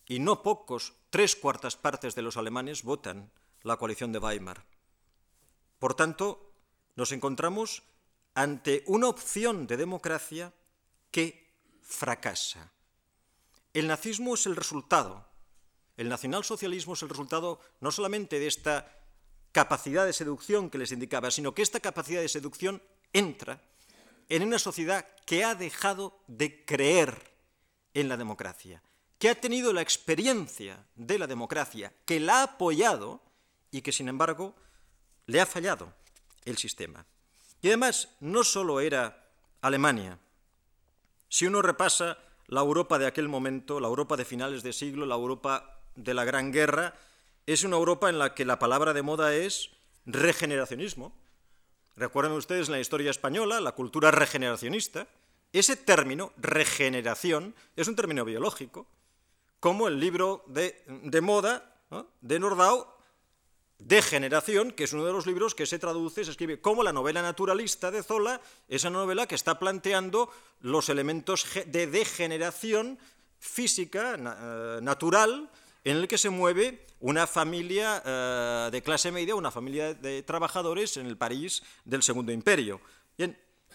y no pocos, tres cuartas partes de los alemanes votan la coalición de Weimar. Por tanto, nos encontramos ante una opción de democracia que fracasa. El nazismo es el resultado, el nacionalsocialismo es el resultado no solamente de esta capacidad de seducción que les indicaba, sino que esta capacidad de seducción entra en una sociedad que ha dejado de creer en la democracia, que ha tenido la experiencia de la democracia, que la ha apoyado y que, sin embargo, le ha fallado el sistema. Y además, no solo era Alemania. Si uno repasa la Europa de aquel momento, la Europa de finales de siglo, la Europa de la Gran Guerra, es una Europa en la que la palabra de moda es regeneracionismo. Recuerden ustedes en la historia española, la cultura regeneracionista. Ese término, regeneración, es un término biológico como el libro de, moda de Nordau, Degeneración, que es uno de los libros que se traduce, se escribe como la novela naturalista de Zola, esa novela que está planteando los elementos de degeneración física, eh, natural, en el que se mueve una familia eh, de clase media, una familia de trabajadores en el París del Segundo Imperio.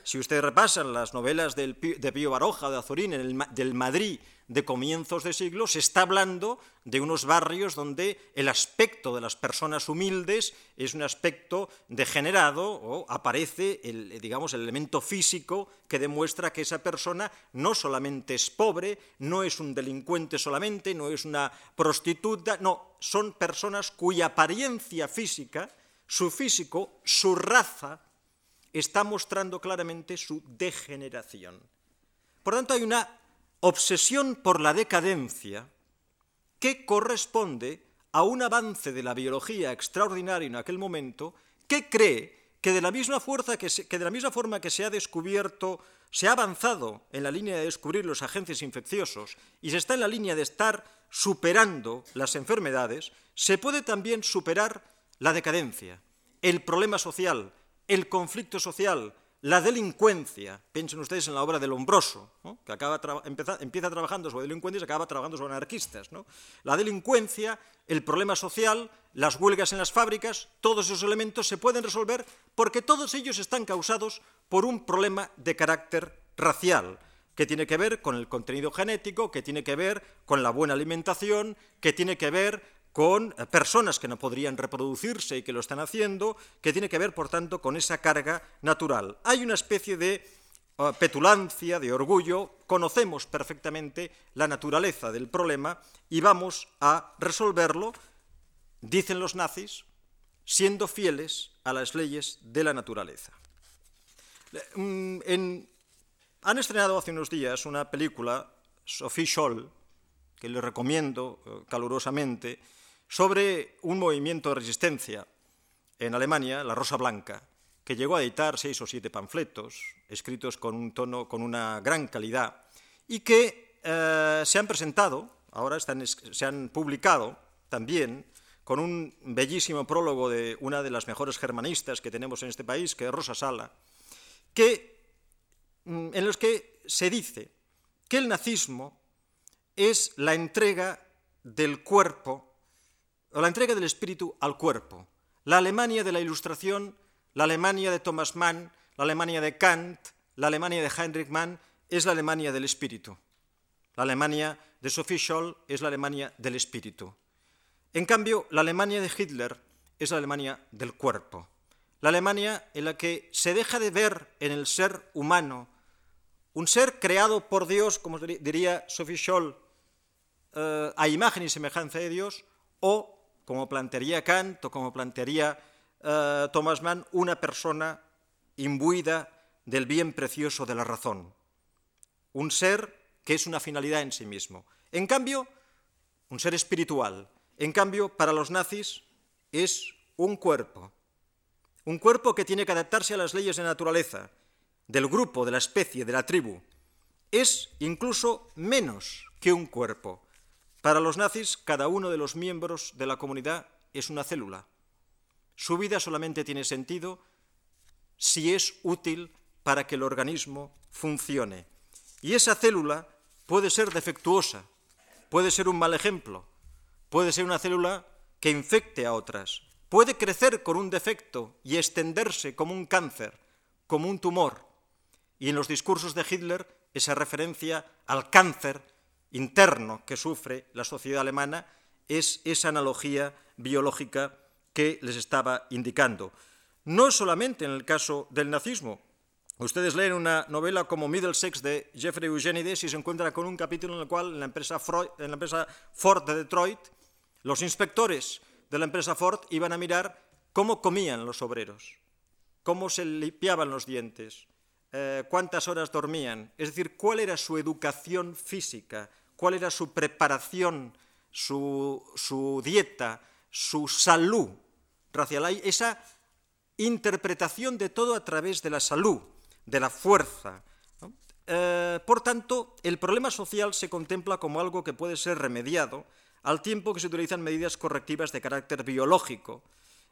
Si ustedes repasan las novelas de Pío Baroja, de Azorín, del Madrid de comienzos de siglo, se está hablando de unos barrios donde el aspecto de las personas humildes es un aspecto degenerado o aparece el, digamos, el elemento físico que demuestra que esa persona no solamente es pobre, no es un delincuente solamente, no es una prostituta, no, son personas cuya apariencia física, su físico, su raza, está mostrando claramente su degeneración. Por tanto, hay una obsesión por la decadencia que corresponde a un avance de la biología extraordinario en aquel momento que cree que de la misma, fuerza que, de la misma forma que se ha descubierto, se ha avanzado en la línea de descubrir los agentes infecciosos y se está en la línea de estar superando las enfermedades, se puede también superar la decadencia, el problema social, el conflicto social, la delincuencia, piensen ustedes en la obra de Lombroso, que acaba empieza trabajando sobre delincuentes y acaba trabajando sobre anarquistas. La delincuencia, el problema social, las huelgas en las fábricas, todos esos elementos se pueden resolver porque todos ellos están causados por un problema de carácter racial, que tiene que ver con el contenido genético, que tiene que ver con la buena alimentación, que tiene que ver con eh, personas que no podrían reproducirse y que lo están haciendo, que tiene que ver, por tanto, con esa carga natural. Hay una especie de eh, petulancia, de orgullo, conocemos perfectamente la naturaleza del problema y vamos a resolverlo, dicen los nazis, siendo fieles a las leyes de la naturaleza. Mm, han estrenado hace unos días una película, Sophie Scholl, que le recomiendo eh, calurosamente, sobre un movimiento de resistencia en Alemania, la Rosa Blanca, que llegó a editar seis o siete panfletos escritos con un tono, con una gran calidad, y que eh, se han presentado, ahora se han publicado también, con un bellísimo prólogo de una de las mejores germanistas que tenemos en este país, que es Rosa Sala, que, mm, en los que se dice que el nazismo es la entrega del cuerpo la entrega del espíritu al cuerpo. La Alemania de la Ilustración, la Alemania de Thomas Mann, la Alemania de Kant, la Alemania de Heinrich Mann es la Alemania del espíritu. La Alemania de Sophie Scholl es la Alemania del espíritu. En cambio, la Alemania de Hitler es la Alemania del cuerpo, la Alemania en la que se deja de ver en el ser humano un ser creado por Dios, como diría Sophie Scholl, eh, a imagen y semejanza de Dios, o, como plantearía Kant o como plantearía eh, Thomas Mann, una persona imbuida del bien precioso de la razón. Un ser que es una finalidad en sí mismo. En cambio, un ser espiritual. En cambio, para los nazis es un cuerpo. Un cuerpo que tiene que adaptarse a las leyes de naturaleza, del grupo, de la especie, de la tribu. Es incluso menos que un cuerpo. Para los nazis, cada uno de los miembros de la comunidad es una célula. Su vida solamente tiene sentido si es útil para que el organismo funcione. Y esa célula puede ser defectuosa, puede ser un mal ejemplo, puede ser una célula que infecte a otras, puede crecer con un defecto y extenderse como un cáncer, como un tumor. Y en los discursos de Hitler, esa referencia al cáncer interno que sufre la sociedad alemana es esa analogía biológica que les estaba indicando. No solamente en el caso del nazismo. Ustedes leen una novela como Middlesex de Jeffrey Eugenides y se encuentran con un capítulo en el cual en la empresa, en la empresa Ford de Detroit, los inspectores de la empresa Ford iban a mirar cómo comían los obreros, cómo se limpiaban los dientes, eh, cuántas horas dormían, es decir, cuál era su educación física, cuál era su preparación, su, dieta, su salud racial. esa interpretación de todo a través de la salud, de la fuerza. Eh, por tanto, el problema social se contempla como algo que puede ser remediado al tiempo que se utilizan medidas correctivas de carácter biológico,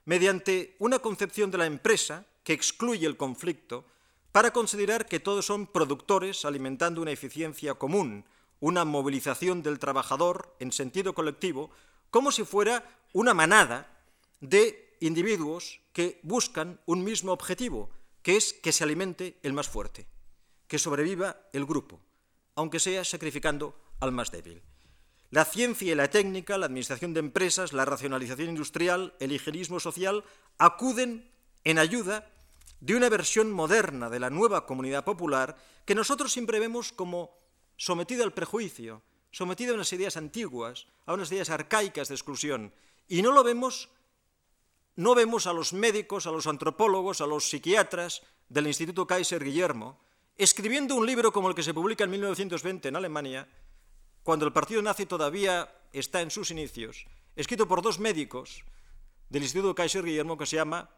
mediante una concepción de la empresa que excluye el conflicto para considerar que todos son productores alimentando una eficiencia común, una movilización del trabajador en sentido colectivo, como si fuera una manada de individuos que buscan un mismo objetivo, que es que se alimente el más fuerte, que sobreviva el grupo, aunque sea sacrificando al más débil. La ciencia y la técnica, la administración de empresas, la racionalización industrial, el higienismo social acuden en ayuda de una versión moderna de la nueva comunidad popular que nosotros siempre vemos como sometida al prejuicio, sometida a unas ideas antiguas, a unas ideas arcaicas de exclusión, y no lo vemos no vemos a los médicos, a los antropólogos, a los psiquiatras del Instituto Kaiser Guillermo escribiendo un libro como el que se publica en 1920 en Alemania, cuando el partido nazi todavía está en sus inicios, escrito por dos médicos del Instituto Kaiser Guillermo que se llama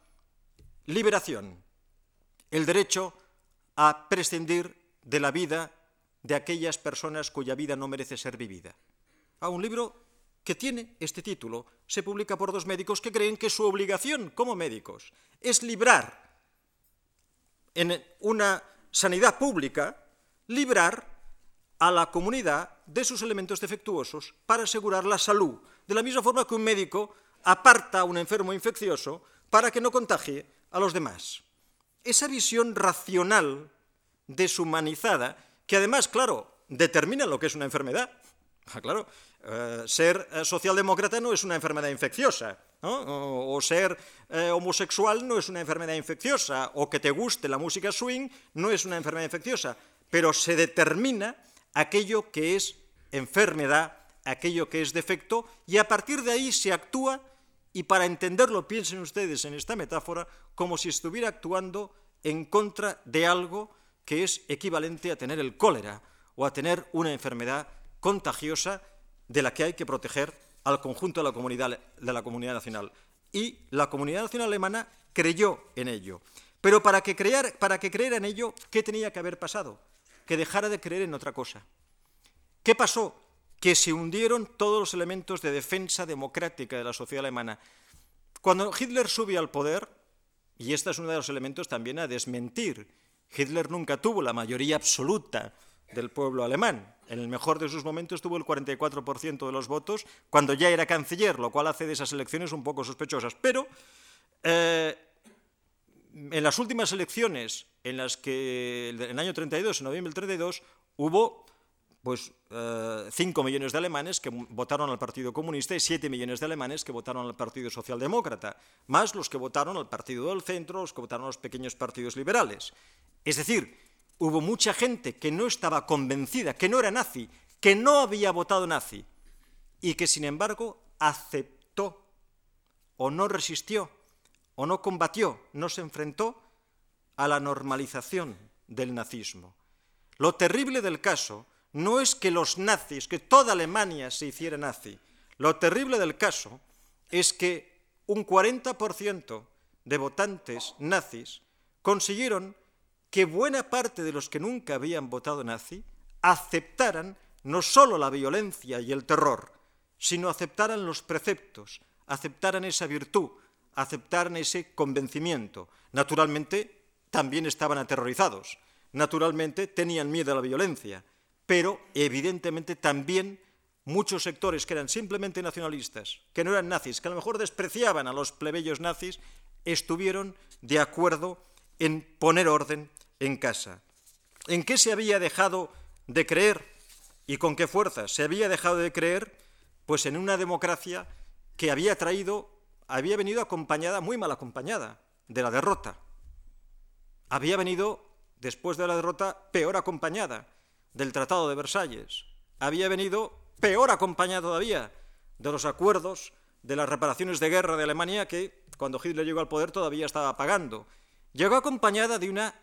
Liberación, el derecho a prescindir de la vida de aquellas personas cuya vida no merece ser vivida. A un libro que tiene este título se publica por dos médicos que creen que su obligación como médicos es librar en una sanidad pública, librar a la comunidad de sus elementos defectuosos para asegurar la salud, de la misma forma que un médico aparta a un enfermo infeccioso para que no contagie a los demás esa visión racional, deshumanizada, que además, claro, determina lo que es una enfermedad. *laughs* Claro, eh, ser eh, socialdemócrata no es una enfermedad infecciosa, o, ser eh, homosexual no es una enfermedad infecciosa, o que te guste la música swing no es una enfermedad infecciosa, pero se determina aquello que es enfermedad, aquello que es defecto, y a partir de ahí se actúa y para entenderlo, piensen ustedes en esta metáfora como si estuviera actuando en contra de algo que es equivalente a tener el cólera o a tener una enfermedad contagiosa de la que hay que proteger al conjunto de la comunidad, nacional. Y la comunidad nacional alemana creyó en ello. Pero para que, crear, en ello, ¿qué tenía que haber pasado? Que dejara de creer en otra cosa. ¿Qué pasó? Que se hundieron todos los elementos de defensa democrática de la sociedad alemana. Cuando Hitler subió al poder, y este es uno de los elementos también a desmentir, Hitler nunca tuvo la mayoría absoluta del pueblo alemán. En el mejor de sus momentos tuvo el 44% de los votos cuando ya era canciller, lo cual hace de esas elecciones un poco sospechosas. Pero eh, en las últimas elecciones, en las que en el año 32, en noviembre del 32, hubo pues 5 eh, millones de alemanes que votaron al Partido Comunista y 7 millones de alemanes que votaron al Partido Socialdemócrata, más los que votaron al Partido del Centro, los que votaron a los pequeños partidos liberales. Es decir, hubo mucha gente que no estaba convencida, que no era nazi, que no había votado nazi y que sin embargo aceptó o no resistió o no combatió, no se enfrentó a la normalización del nazismo. Lo terrible del caso no es que los nazis, que toda Alemania se hiciera nazi. Lo terrible del caso es que un 40% de votantes nazis consiguieron que buena parte de los que nunca habían votado nazi aceptaran no solo la violencia y el terror, sino aceptaran los preceptos, aceptaran esa virtud, aceptaran ese convencimiento. Naturalmente, también estaban aterrorizados, naturalmente tenían miedo a la violencia, pero evidentemente también muchos sectores que eran simplemente nacionalistas, que no eran nazis, que a lo mejor despreciaban a los plebeyos nazis, estuvieron de acuerdo en poner orden en casa. ¿En qué se había dejado de creer y con qué fuerza se había dejado de creer? Pues en una democracia que había traído, había venido acompañada, muy mal acompañada, de la derrota. Había venido, después de la derrota, peor acompañada del Tratado de Versalles. Había venido peor acompañada todavía de los acuerdos de las reparaciones de guerra de Alemania que, cuando Hitler llegó al poder, todavía estaba pagando. Llegó acompañada de una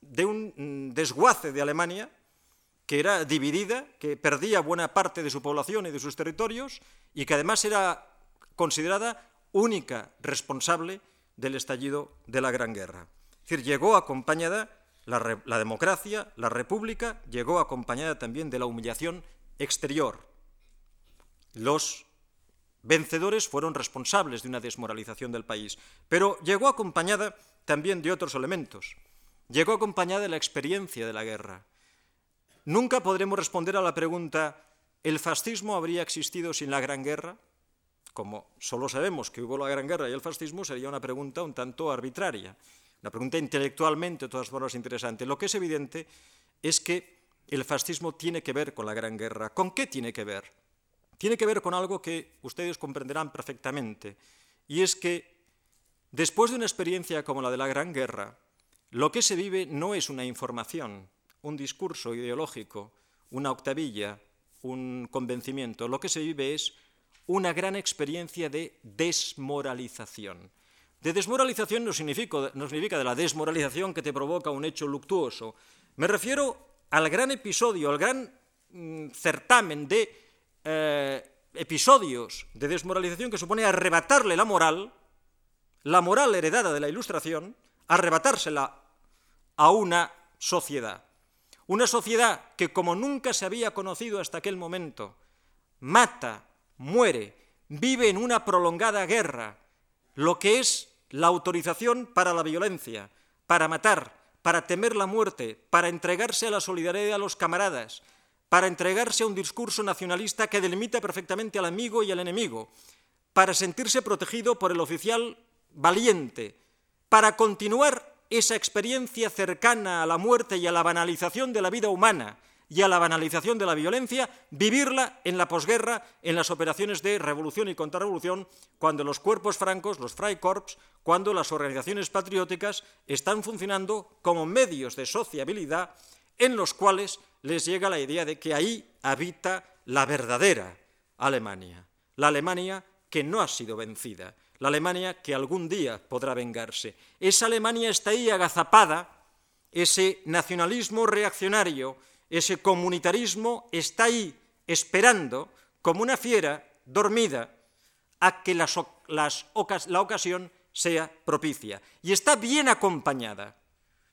de un mm, desguace de Alemania que era dividida, que perdía buena parte de su población y de sus territorios y que además era considerada única responsable del estallido de la Gran Guerra. Es decir, llegó acompañada la, democracia, la república, llegó acompañada también de la humillación exterior. Los vencedores fueron responsables de una desmoralización del país, pero llegó acompañada también de otros elementos llegó acompañada de la experiencia de la guerra. Nunca podremos responder a la pregunta ¿el fascismo habría existido sin la Gran Guerra? Como solo sabemos que hubo la Gran Guerra y el fascismo, sería una pregunta un tanto arbitraria, una pregunta intelectualmente de todas formas interesante. Lo que es evidente es que el fascismo tiene que ver con la Gran Guerra. ¿Con qué tiene que ver? Tiene que ver con algo que ustedes comprenderán perfectamente, y es que después de una experiencia como la de la Gran Guerra, lo que se vive no es una información, un discurso ideológico, una octavilla, un convencimiento. Lo que se vive es una gran experiencia de desmoralización. De desmoralización no significa, no significa de la desmoralización que te provoca un hecho luctuoso. Me refiero al gran episodio, al gran mm, certamen de eh, episodios de desmoralización que supone arrebatarle la moral, la moral heredada de la Ilustración, arrebatársela a una sociedad. Una sociedad que como nunca se había conocido hasta aquel momento, mata, muere, vive en una prolongada guerra, lo que es la autorización para la violencia, para matar, para temer la muerte, para entregarse a la solidaridad a los camaradas, para entregarse a un discurso nacionalista que delimita perfectamente al amigo y al enemigo, para sentirse protegido por el oficial valiente, para continuar esa experiencia cercana a la muerte y a la banalización de la vida humana y a la banalización de la violencia, vivirla en la posguerra, en las operaciones de revolución y contrarrevolución, cuando los cuerpos francos, los Freikorps, cuando las organizaciones patrióticas están funcionando como medios de sociabilidad en los cuales les llega la idea de que ahí habita la verdadera Alemania, la Alemania que no ha sido vencida, la Alemania que algún día podrá vengarse. Esa Alemania está ahí agazapada, ese nacionalismo reaccionario, ese comunitarismo está ahí esperando, como una fiera dormida, a que la ocasión sea propicia. Y está bien acompañada.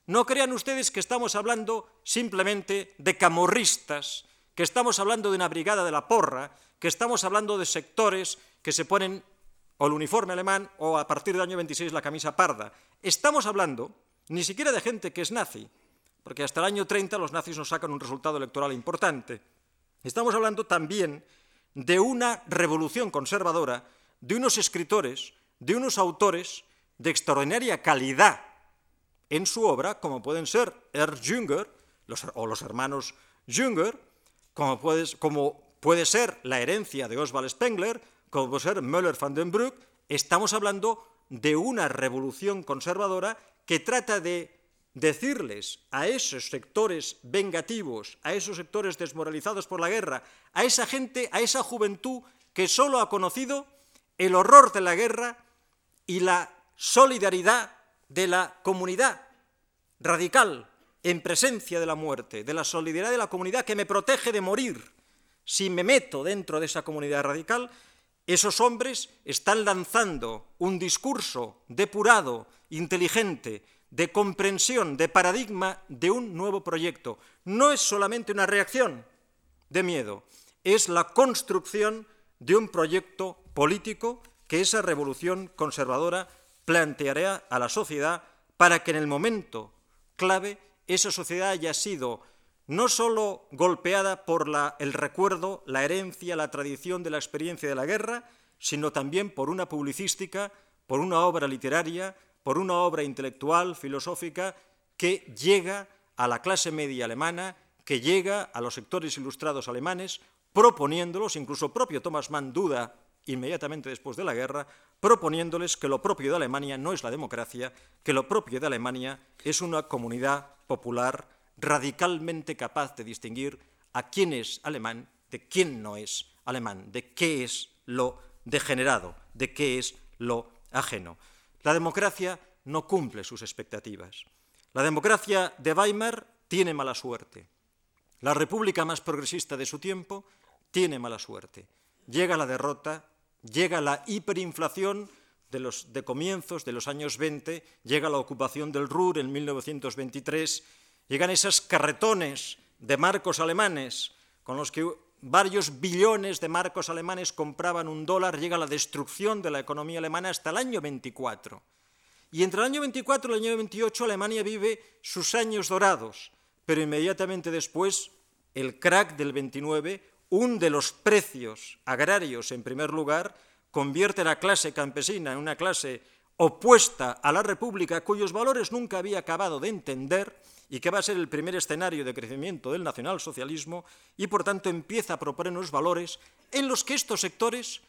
No crean ustedes que estamos hablando simplemente de camorristas, que estamos hablando de una brigada de la porra, que estamos hablando de sectores que se ponen o el uniforme alemán, o a partir del año 26 la camisa parda. Estamos hablando ni siquiera de gente que es nazi, porque hasta el año 30 los nazis nos sacan un resultado electoral importante. Estamos hablando también de una revolución conservadora, de unos escritores, de unos autores de extraordinaria calidad en su obra, como pueden ser Ernst Jünger o los hermanos Jünger, como puede, como puede ser la herencia de Oswald Spengler, como puede ser Müller van den Broek, estamos hablando de una revolución conservadora que trata de decirles a esos sectores vengativos, a esos sectores desmoralizados por la guerra, a esa gente, a esa juventud que solo ha conocido el horror de la guerra y la solidaridad de la comunidad radical en presencia de la muerte, de la solidaridad de la comunidad que me protege de morir. Si me meto dentro de esa comunidad radical, esos hombres están lanzando un discurso depurado, inteligente, de comprensión, de paradigma de un nuevo proyecto. No es solamente una reacción de miedo, es la construcción de un proyecto político que esa revolución conservadora planteará a la sociedad para que en el momento clave esa sociedad haya sido no sólo golpeada por el recuerdo, la herencia, la tradición de la experiencia de la guerra, sino también por una publicística, por una obra literaria, por una obra intelectual, filosófica, que llega a la clase media alemana, que llega a los sectores ilustrados alemanes, proponiéndolos, incluso propio Thomas Mann duda inmediatamente después de la guerra, proponiéndoles que lo propio de Alemania no es la democracia, que lo propio de Alemania es una comunidad popular radicalmente capaz de distinguir a quién es alemán de quién no es alemán, de qué es lo degenerado, de qué es lo ajeno. La democracia no cumple sus expectativas. La democracia de Weimar tiene mala suerte. La república más progresista de su tiempo tiene mala suerte. Llega la derrota, llega la hiperinflación de, comienzos de los años 20, llega la ocupación del Ruhr en 1923, llegan esos carretones de marcos alemanes con los que varios billones de marcos alemanes compraban un dólar, llega la destrucción de la economía alemana hasta el año 24. Y entre el año 24 y el año 28 Alemania vive sus años dorados, pero inmediatamente después el crack del 29 hunde los precios agrarios en primer lugar, convierte a la clase campesina en una clase opuesta a la República, cuyos valores nunca había acabado de entender, y que va a ser el primer escenario de crecimiento del nacionalsocialismo y por tanto empieza a proponer unos valores en los que estos sectores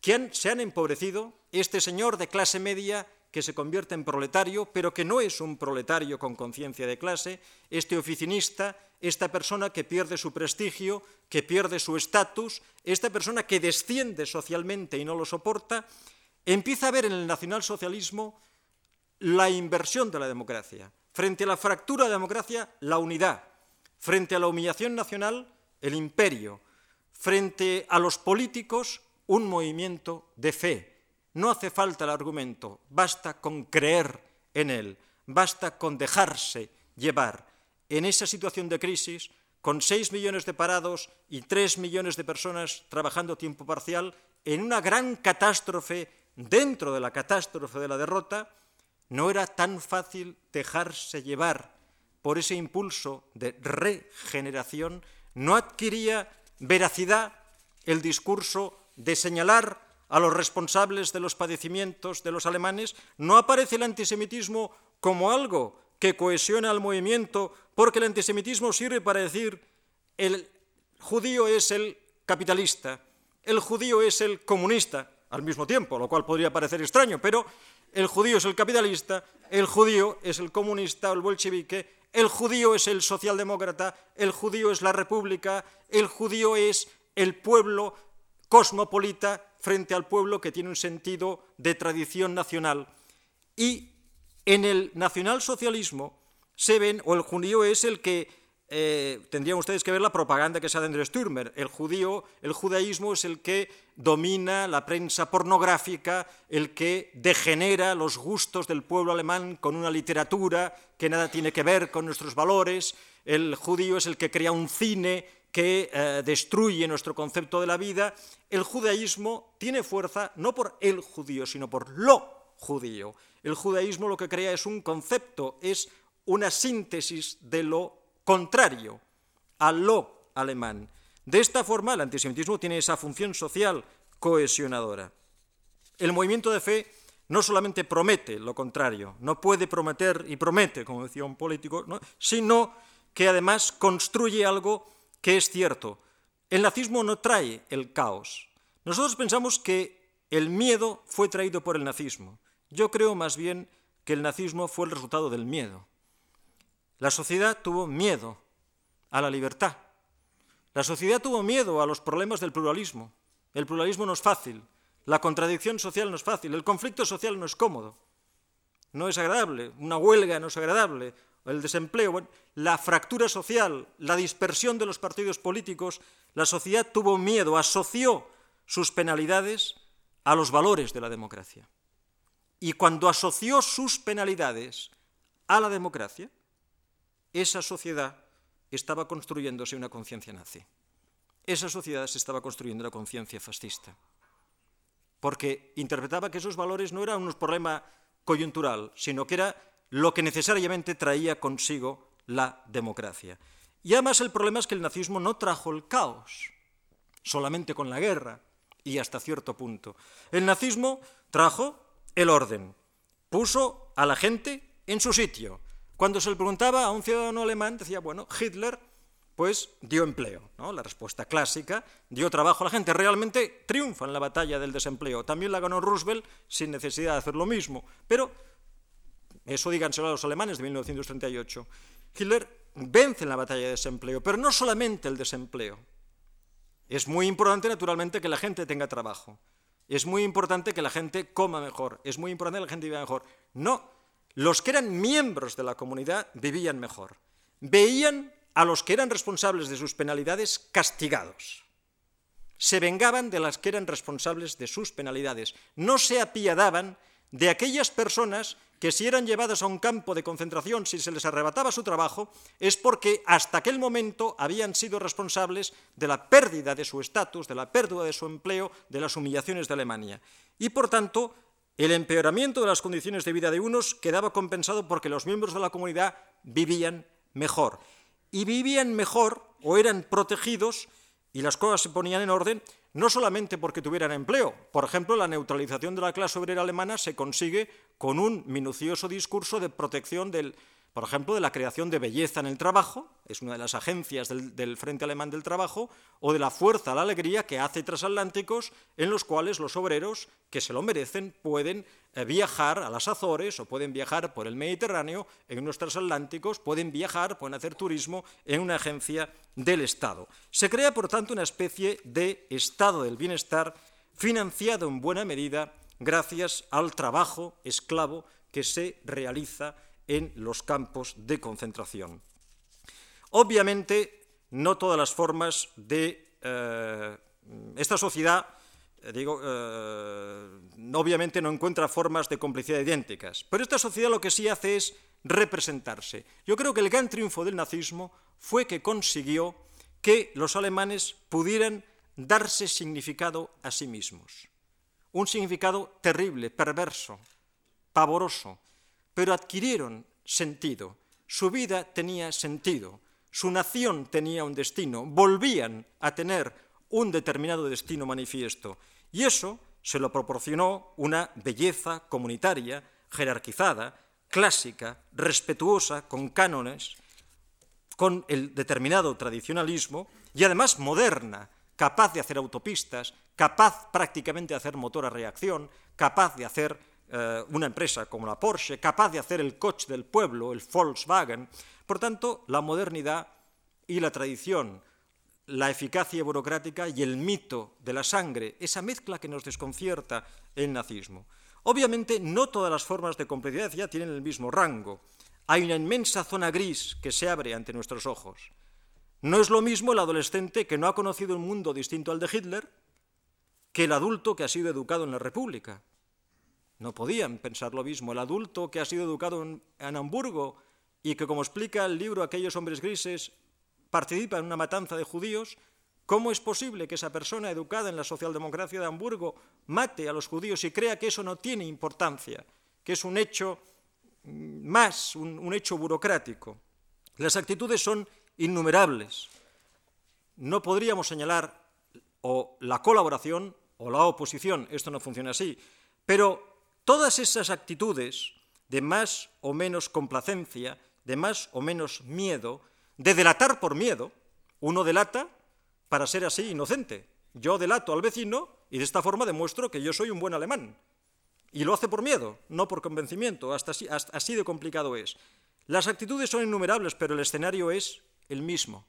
que se han empobrecido, este señor de clase media que se convierte en proletario, pero que no es un proletario con conciencia de clase, este oficinista, esta persona que pierde su prestigio, que pierde su estatus, esta persona que desciende socialmente y no lo soporta, empieza a ver en el nacionalsocialismo la inversión de la democracia. Frente a la fractura de democracia, la unidad. Frente a la humillación nacional, el imperio. Frente a los políticos, un movimiento de fe. No hace falta el argumento, basta con creer en él, basta con dejarse llevar. En esa situación de crisis, con seis millones de parados y tres millones de personas trabajando a tiempo parcial, en una gran catástrofe dentro de la catástrofe de la derrota, no era tan fácil dejarse llevar por ese impulso de regeneración, no adquiría veracidad el discurso de señalar a los responsables de los padecimientos de los alemanes, no aparece el antisemitismo como algo que cohesiona al movimiento, porque el antisemitismo sirve para decir el judío es el capitalista, el judío es el comunista, al mismo tiempo, lo cual podría parecer extraño, pero el judío es el capitalista, el judío es el comunista o el bolchevique, el judío es el socialdemócrata, el judío es la república, el judío es el pueblo cosmopolita frente al pueblo que tiene un sentido de tradición nacional. Y en el nacionalsocialismo se ven, o el judío es el que eh, tendrían ustedes que ver la propaganda que se hace de Sturmer. El judío, el judaísmo es el que domina la prensa pornográfica, el que degenera los gustos del pueblo alemán con una literatura que nada tiene que ver con nuestros valores. El judío es el que crea un cine que eh, destruye nuestro concepto de la vida. El judaísmo tiene fuerza no por el judío, sino por lo judío. El judaísmo lo que crea es un concepto, es una síntesis de lo contrario a lo alemán. De esta forma, el antisemitismo tiene esa función social cohesionadora. El movimiento de fe no solamente promete lo contrario, no puede prometer y promete, como decía un político, sino que además construye algo que es cierto. El nazismo no trae el caos. Nosotros pensamos que el miedo fue traído por el nazismo. Yo creo más bien que el nazismo fue el resultado del miedo. La sociedad tuvo miedo a la libertad. La sociedad tuvo miedo a los problemas del pluralismo. El pluralismo no es fácil, la contradicción social no es fácil, el conflicto social no es cómodo, no es agradable, una huelga no es agradable, el desempleo, la fractura social, la dispersión de los partidos políticos, la sociedad tuvo miedo, asoció sus penalidades a los valores de la democracia. Y cuando asoció sus penalidades a la democracia, esa sociedad estaba construyéndose una conciencia nazi. Esa sociedad se estaba construyendo una conciencia fascista. Porque interpretaba que esos valores no eran un problema coyuntural, sino que era lo que necesariamente traía consigo la democracia. Y además el problema es que el nazismo no trajo el caos, solamente con la guerra y hasta cierto punto. El nazismo trajo el orden, puso a la gente en su sitio, cuando se le preguntaba a un ciudadano alemán, decía, bueno, Hitler pues dio empleo, ¿no? La respuesta clásica, dio trabajo a la gente, realmente triunfa en la batalla del desempleo. También la ganó Roosevelt sin necesidad de hacer lo mismo, pero eso díganselo a los alemanes de 1938. Hitler vence en la batalla de desempleo, pero no solamente el desempleo. Es muy importante, naturalmente, que la gente tenga trabajo. Es muy importante que la gente coma mejor. Es muy importante que la gente viva mejor. No, los que eran miembros de la comunidad vivían mejor. Veían a los que eran responsables de sus penalidades castigados. Se vengaban de las que eran responsables de sus penalidades. No se apiadaban de aquellas personas que si eran llevadas a un campo de concentración, si se les arrebataba su trabajo, es porque hasta aquel momento habían sido responsables de la pérdida de su estatus, de la pérdida de su empleo, de las humillaciones de Alemania. Y por tanto, el empeoramiento de las condiciones de vida de unos quedaba compensado porque los miembros de la comunidad vivían mejor. Y vivían mejor o eran protegidos y las cosas se ponían en orden no solamente porque tuvieran empleo. Por ejemplo, la neutralización de la clase obrera alemana se consigue con un minucioso discurso de protección del por ejemplo, de la creación de belleza en el trabajo, es una de las agencias del, Frente Alemán del Trabajo, o de la fuerza la alegría que hace transatlánticos en los cuales los obreros que se lo merecen pueden eh, viajar a las Azores o pueden viajar por el Mediterráneo en unos transatlánticos, pueden viajar, pueden hacer turismo en una agencia del Estado. Se crea, por tanto, una especie de estado del bienestar financiado en buena medida gracias al trabajo esclavo que se realiza en los campos de concentración. Obviamente, no todas las formas de eh, esta sociedad, eh, digo, eh, obviamente no encuentra formas de complicidad idénticas, pero esta sociedad lo que sí hace es representarse. Yo creo que el gran triunfo del nazismo fue que consiguió que los alemanes pudieran darse significado a sí mismos. Un significado terrible, perverso, pavoroso, pero adquirieron sentido. Su vida tenía sentido, su nación tenía un destino, volvían a tener un determinado destino manifiesto. Y eso se lo proporcionó una belleza comunitaria, jerarquizada, clásica, respetuosa, con cánones, con el determinado tradicionalismo y además moderna, capaz de hacer autopistas, capaz prácticamente de hacer motor a reacción, capaz de hacer eh, una empresa como la Porsche, capaz de hacer el coche del pueblo, el Volkswagen. Por tanto, la modernidad y la tradición, la eficacia burocrática y el mito de la sangre, esa mezcla que nos desconcierta el nazismo. Obviamente, no todas las formas de complicidad ya tienen el mismo rango. Hay una inmensa zona gris que se abre ante nuestros ojos. No es lo mismo el adolescente que no ha conocido un mundo distinto al de Hitler que el adulto que ha sido educado en la República. No podían pensar lo mismo. El adulto que ha sido educado en, Hamburgo y que, como explica el libro Aquellos hombres grises, participa en una matanza de judíos, ¿cómo es posible que esa persona educada en la socialdemocracia de Hamburgo mate a los judíos y crea que eso no tiene importancia, que es un hecho mm, más, un, un hecho burocrático? Las actitudes son innumerables. No podríamos señalar o la colaboración o la oposición, esto no funciona así, pero Todas esas actitudes de más o menos complacencia, de más o menos miedo, de delatar por miedo, uno delata para ser así inocente. Yo delato al vecino y de esta forma demuestro que yo soy un buen alemán. Y lo hace por miedo, no por convencimiento, hasta así, así de complicado es. Las actitudes son innumerables, pero el escenario es el mismo.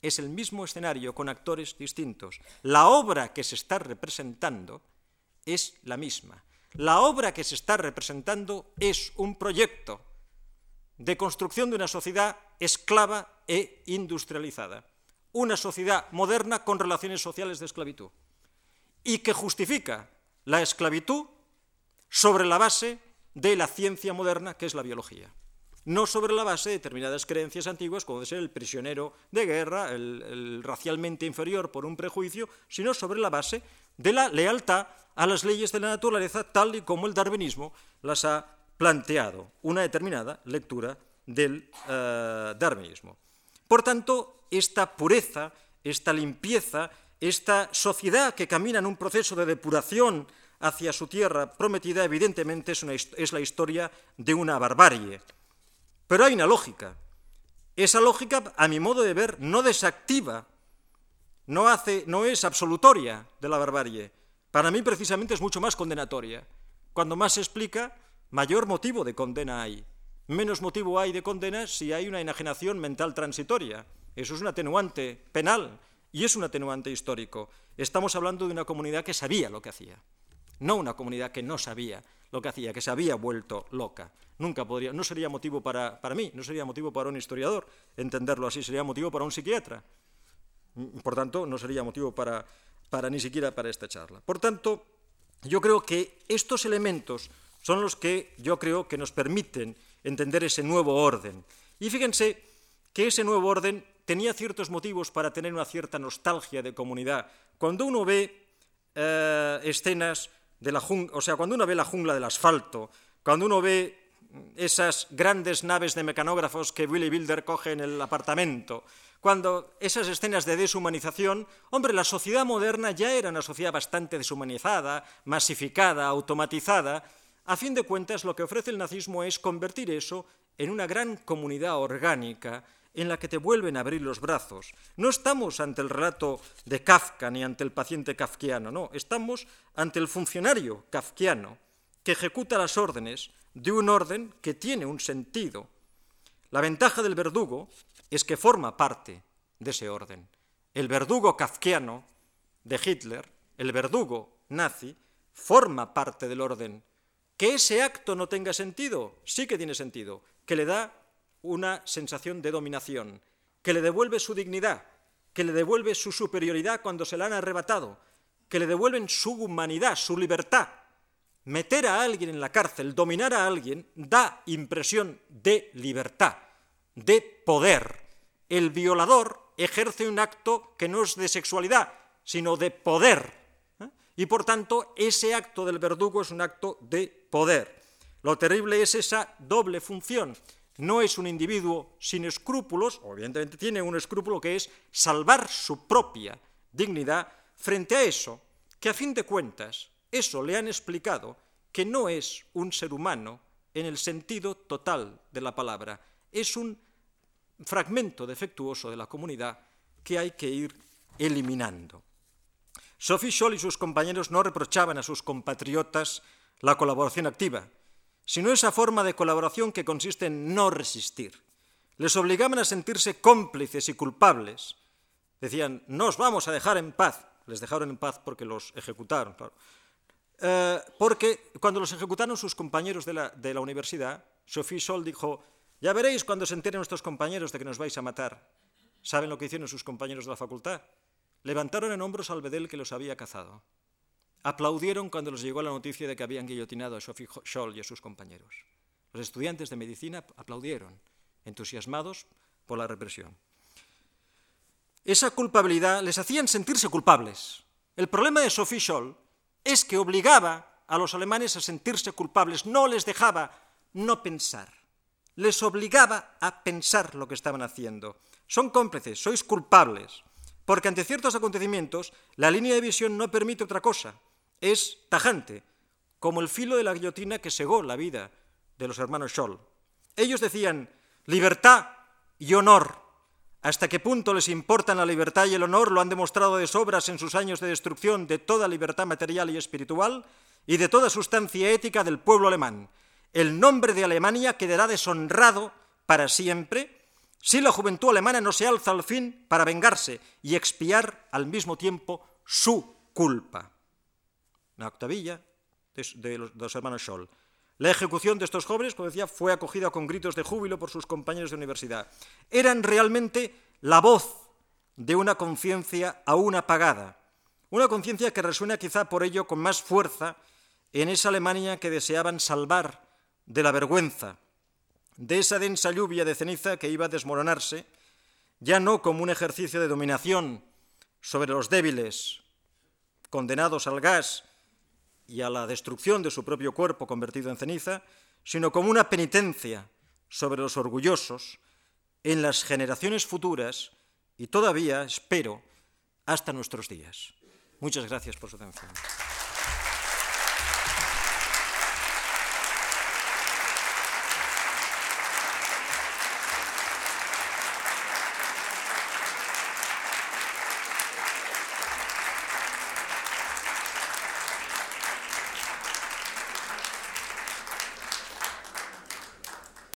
Es el mismo escenario con actores distintos. La obra que se está representando es la misma. La obra que se está representando es un proyecto de construcción de una sociedad esclava e industrializada. Una sociedad moderna con relaciones sociales de esclavitud. Y que justifica la esclavitud sobre la base de la ciencia moderna que es la biología. No sobre la base de determinadas creencias antiguas, como de ser el prisionero de guerra, el, racialmente inferior por un prejuicio, sino sobre la base de la lealtad a las leyes de la naturaleza tal y como el darwinismo las ha planteado, una determinada lectura del eh, darwinismo. Por tanto, esta pureza, esta limpieza, esta sociedad que camina en un proceso de depuración hacia su tierra prometida, evidentemente es, es la historia de una barbarie. Pero hay una lógica. Esa lógica, a mi modo de ver, no desactiva, no, hace, no es absolutoria de la barbarie. Para mí, precisamente, es mucho más condenatoria. Cuando más se explica, mayor motivo de condena hay. Menos motivo hay de condena si hay una enajenación mental transitoria. Eso es un atenuante penal y es un atenuante histórico. Estamos hablando de una comunidad que sabía lo que hacía no una comunidad que no sabía lo que hacía, que se había vuelto loca. Nunca podría, no sería motivo para, para mí, no sería motivo para un historiador entenderlo así, sería motivo para un psiquiatra. Por tanto, no sería motivo para, para ni siquiera para esta charla. Por tanto, yo creo que estos elementos son los que yo creo que nos permiten entender ese nuevo orden. Y fíjense que ese nuevo orden tenía ciertos motivos para tener una cierta nostalgia de comunidad. Cuando uno ve eh, escenas o sea, cuando uno ve la jungla del asfalto, cuando uno ve esas grandes naves de mecanógrafos que Willy Wilder coge en el apartamento, cuando esas escenas de deshumanización, hombre, la sociedad moderna ya era una sociedad bastante deshumanizada, masificada, automatizada. A fin de cuentas, lo que ofrece el nazismo es convertir eso en una gran comunidad orgánica en la que te vuelven a abrir los brazos. No estamos ante el relato de Kafka ni ante el paciente kafkiano, no, estamos ante el funcionario kafkiano que ejecuta las órdenes de un orden que tiene un sentido. La ventaja del verdugo es que forma parte de ese orden. El verdugo kafkiano de Hitler, el verdugo nazi, forma parte del orden. Que ese acto no tenga sentido, sí que tiene sentido, que le da una sensación de dominación, que le devuelve su dignidad, que le devuelve su superioridad cuando se la han arrebatado, que le devuelven su humanidad, su libertad. Meter a alguien en la cárcel, dominar a alguien, da impresión de libertad, de poder. El violador ejerce un acto que no es de sexualidad, sino de poder. ¿eh? Y por tanto, ese acto del verdugo es un acto de poder. Lo terrible es esa doble función no es un individuo sin escrúpulos, obviamente tiene un escrúpulo que es salvar su propia dignidad frente a eso, que a fin de cuentas, eso le han explicado que no es un ser humano en el sentido total de la palabra, es un fragmento defectuoso de la comunidad que hay que ir eliminando. Sophie Scholl y sus compañeros no reprochaban a sus compatriotas la colaboración activa, sino esa forma de colaboración que consiste en no resistir. Les obligaban a sentirse cómplices y culpables. Decían, no os vamos a dejar en paz. Les dejaron en paz porque los ejecutaron, claro. Eh, porque cuando los ejecutaron sus compañeros de la, universidad, Sophie Sol dijo, ya veréis cuando se enteren nuestros compañeros de que nos vais a matar. ¿Saben lo que hicieron sus compañeros de la facultad? Levantaron en hombros al bedel que los había cazado. Aplaudieron cuando les llegó la noticia de que habían guillotinado a Sophie Scholl y a sus compañeros. Los estudiantes de medicina aplaudieron, entusiasmados por la represión. Esa culpabilidad les hacían sentirse culpables. El problema de Sophie Scholl es que obligaba a los alemanes a sentirse culpables, no les dejaba no pensar, les obligaba a pensar lo que estaban haciendo. Son cómplices, sois culpables, porque ante ciertos acontecimientos la línea de visión no permite otra cosa, es tajante, como el filo de la guillotina que segó la vida de los hermanos Scholl. Ellos decían libertad y honor. hasta qué punto les importan la libertad y el honor lo han demostrado de sobras en sus años de destrucción de toda libertad material y espiritual y de toda sustancia ética del pueblo alemán. El nombre de Alemania quedará deshonrado para siempre si la juventud alemana no se alza al fin para vengarse y expiar al mismo tiempo su culpa. La octavilla de, los, hermanos Scholl. La ejecución de estos jóvenes, como decía, fue acogida con gritos de júbilo por sus compañeros de universidad. Eran realmente la voz de una conciencia aún apagada, una conciencia que resuena quizá por ello con más fuerza en esa Alemania que deseaban salvar de la vergüenza, de esa densa lluvia de ceniza que iba a desmoronarse, ya no como un ejercicio de dominación sobre los débiles, condenados al gas y a la destrucción de su propio cuerpo convertido en ceniza, sino como una penitencia sobre los orgullosos en las generaciones futuras y todavía, espero, hasta nuestros días. Muchas gracias por su atención.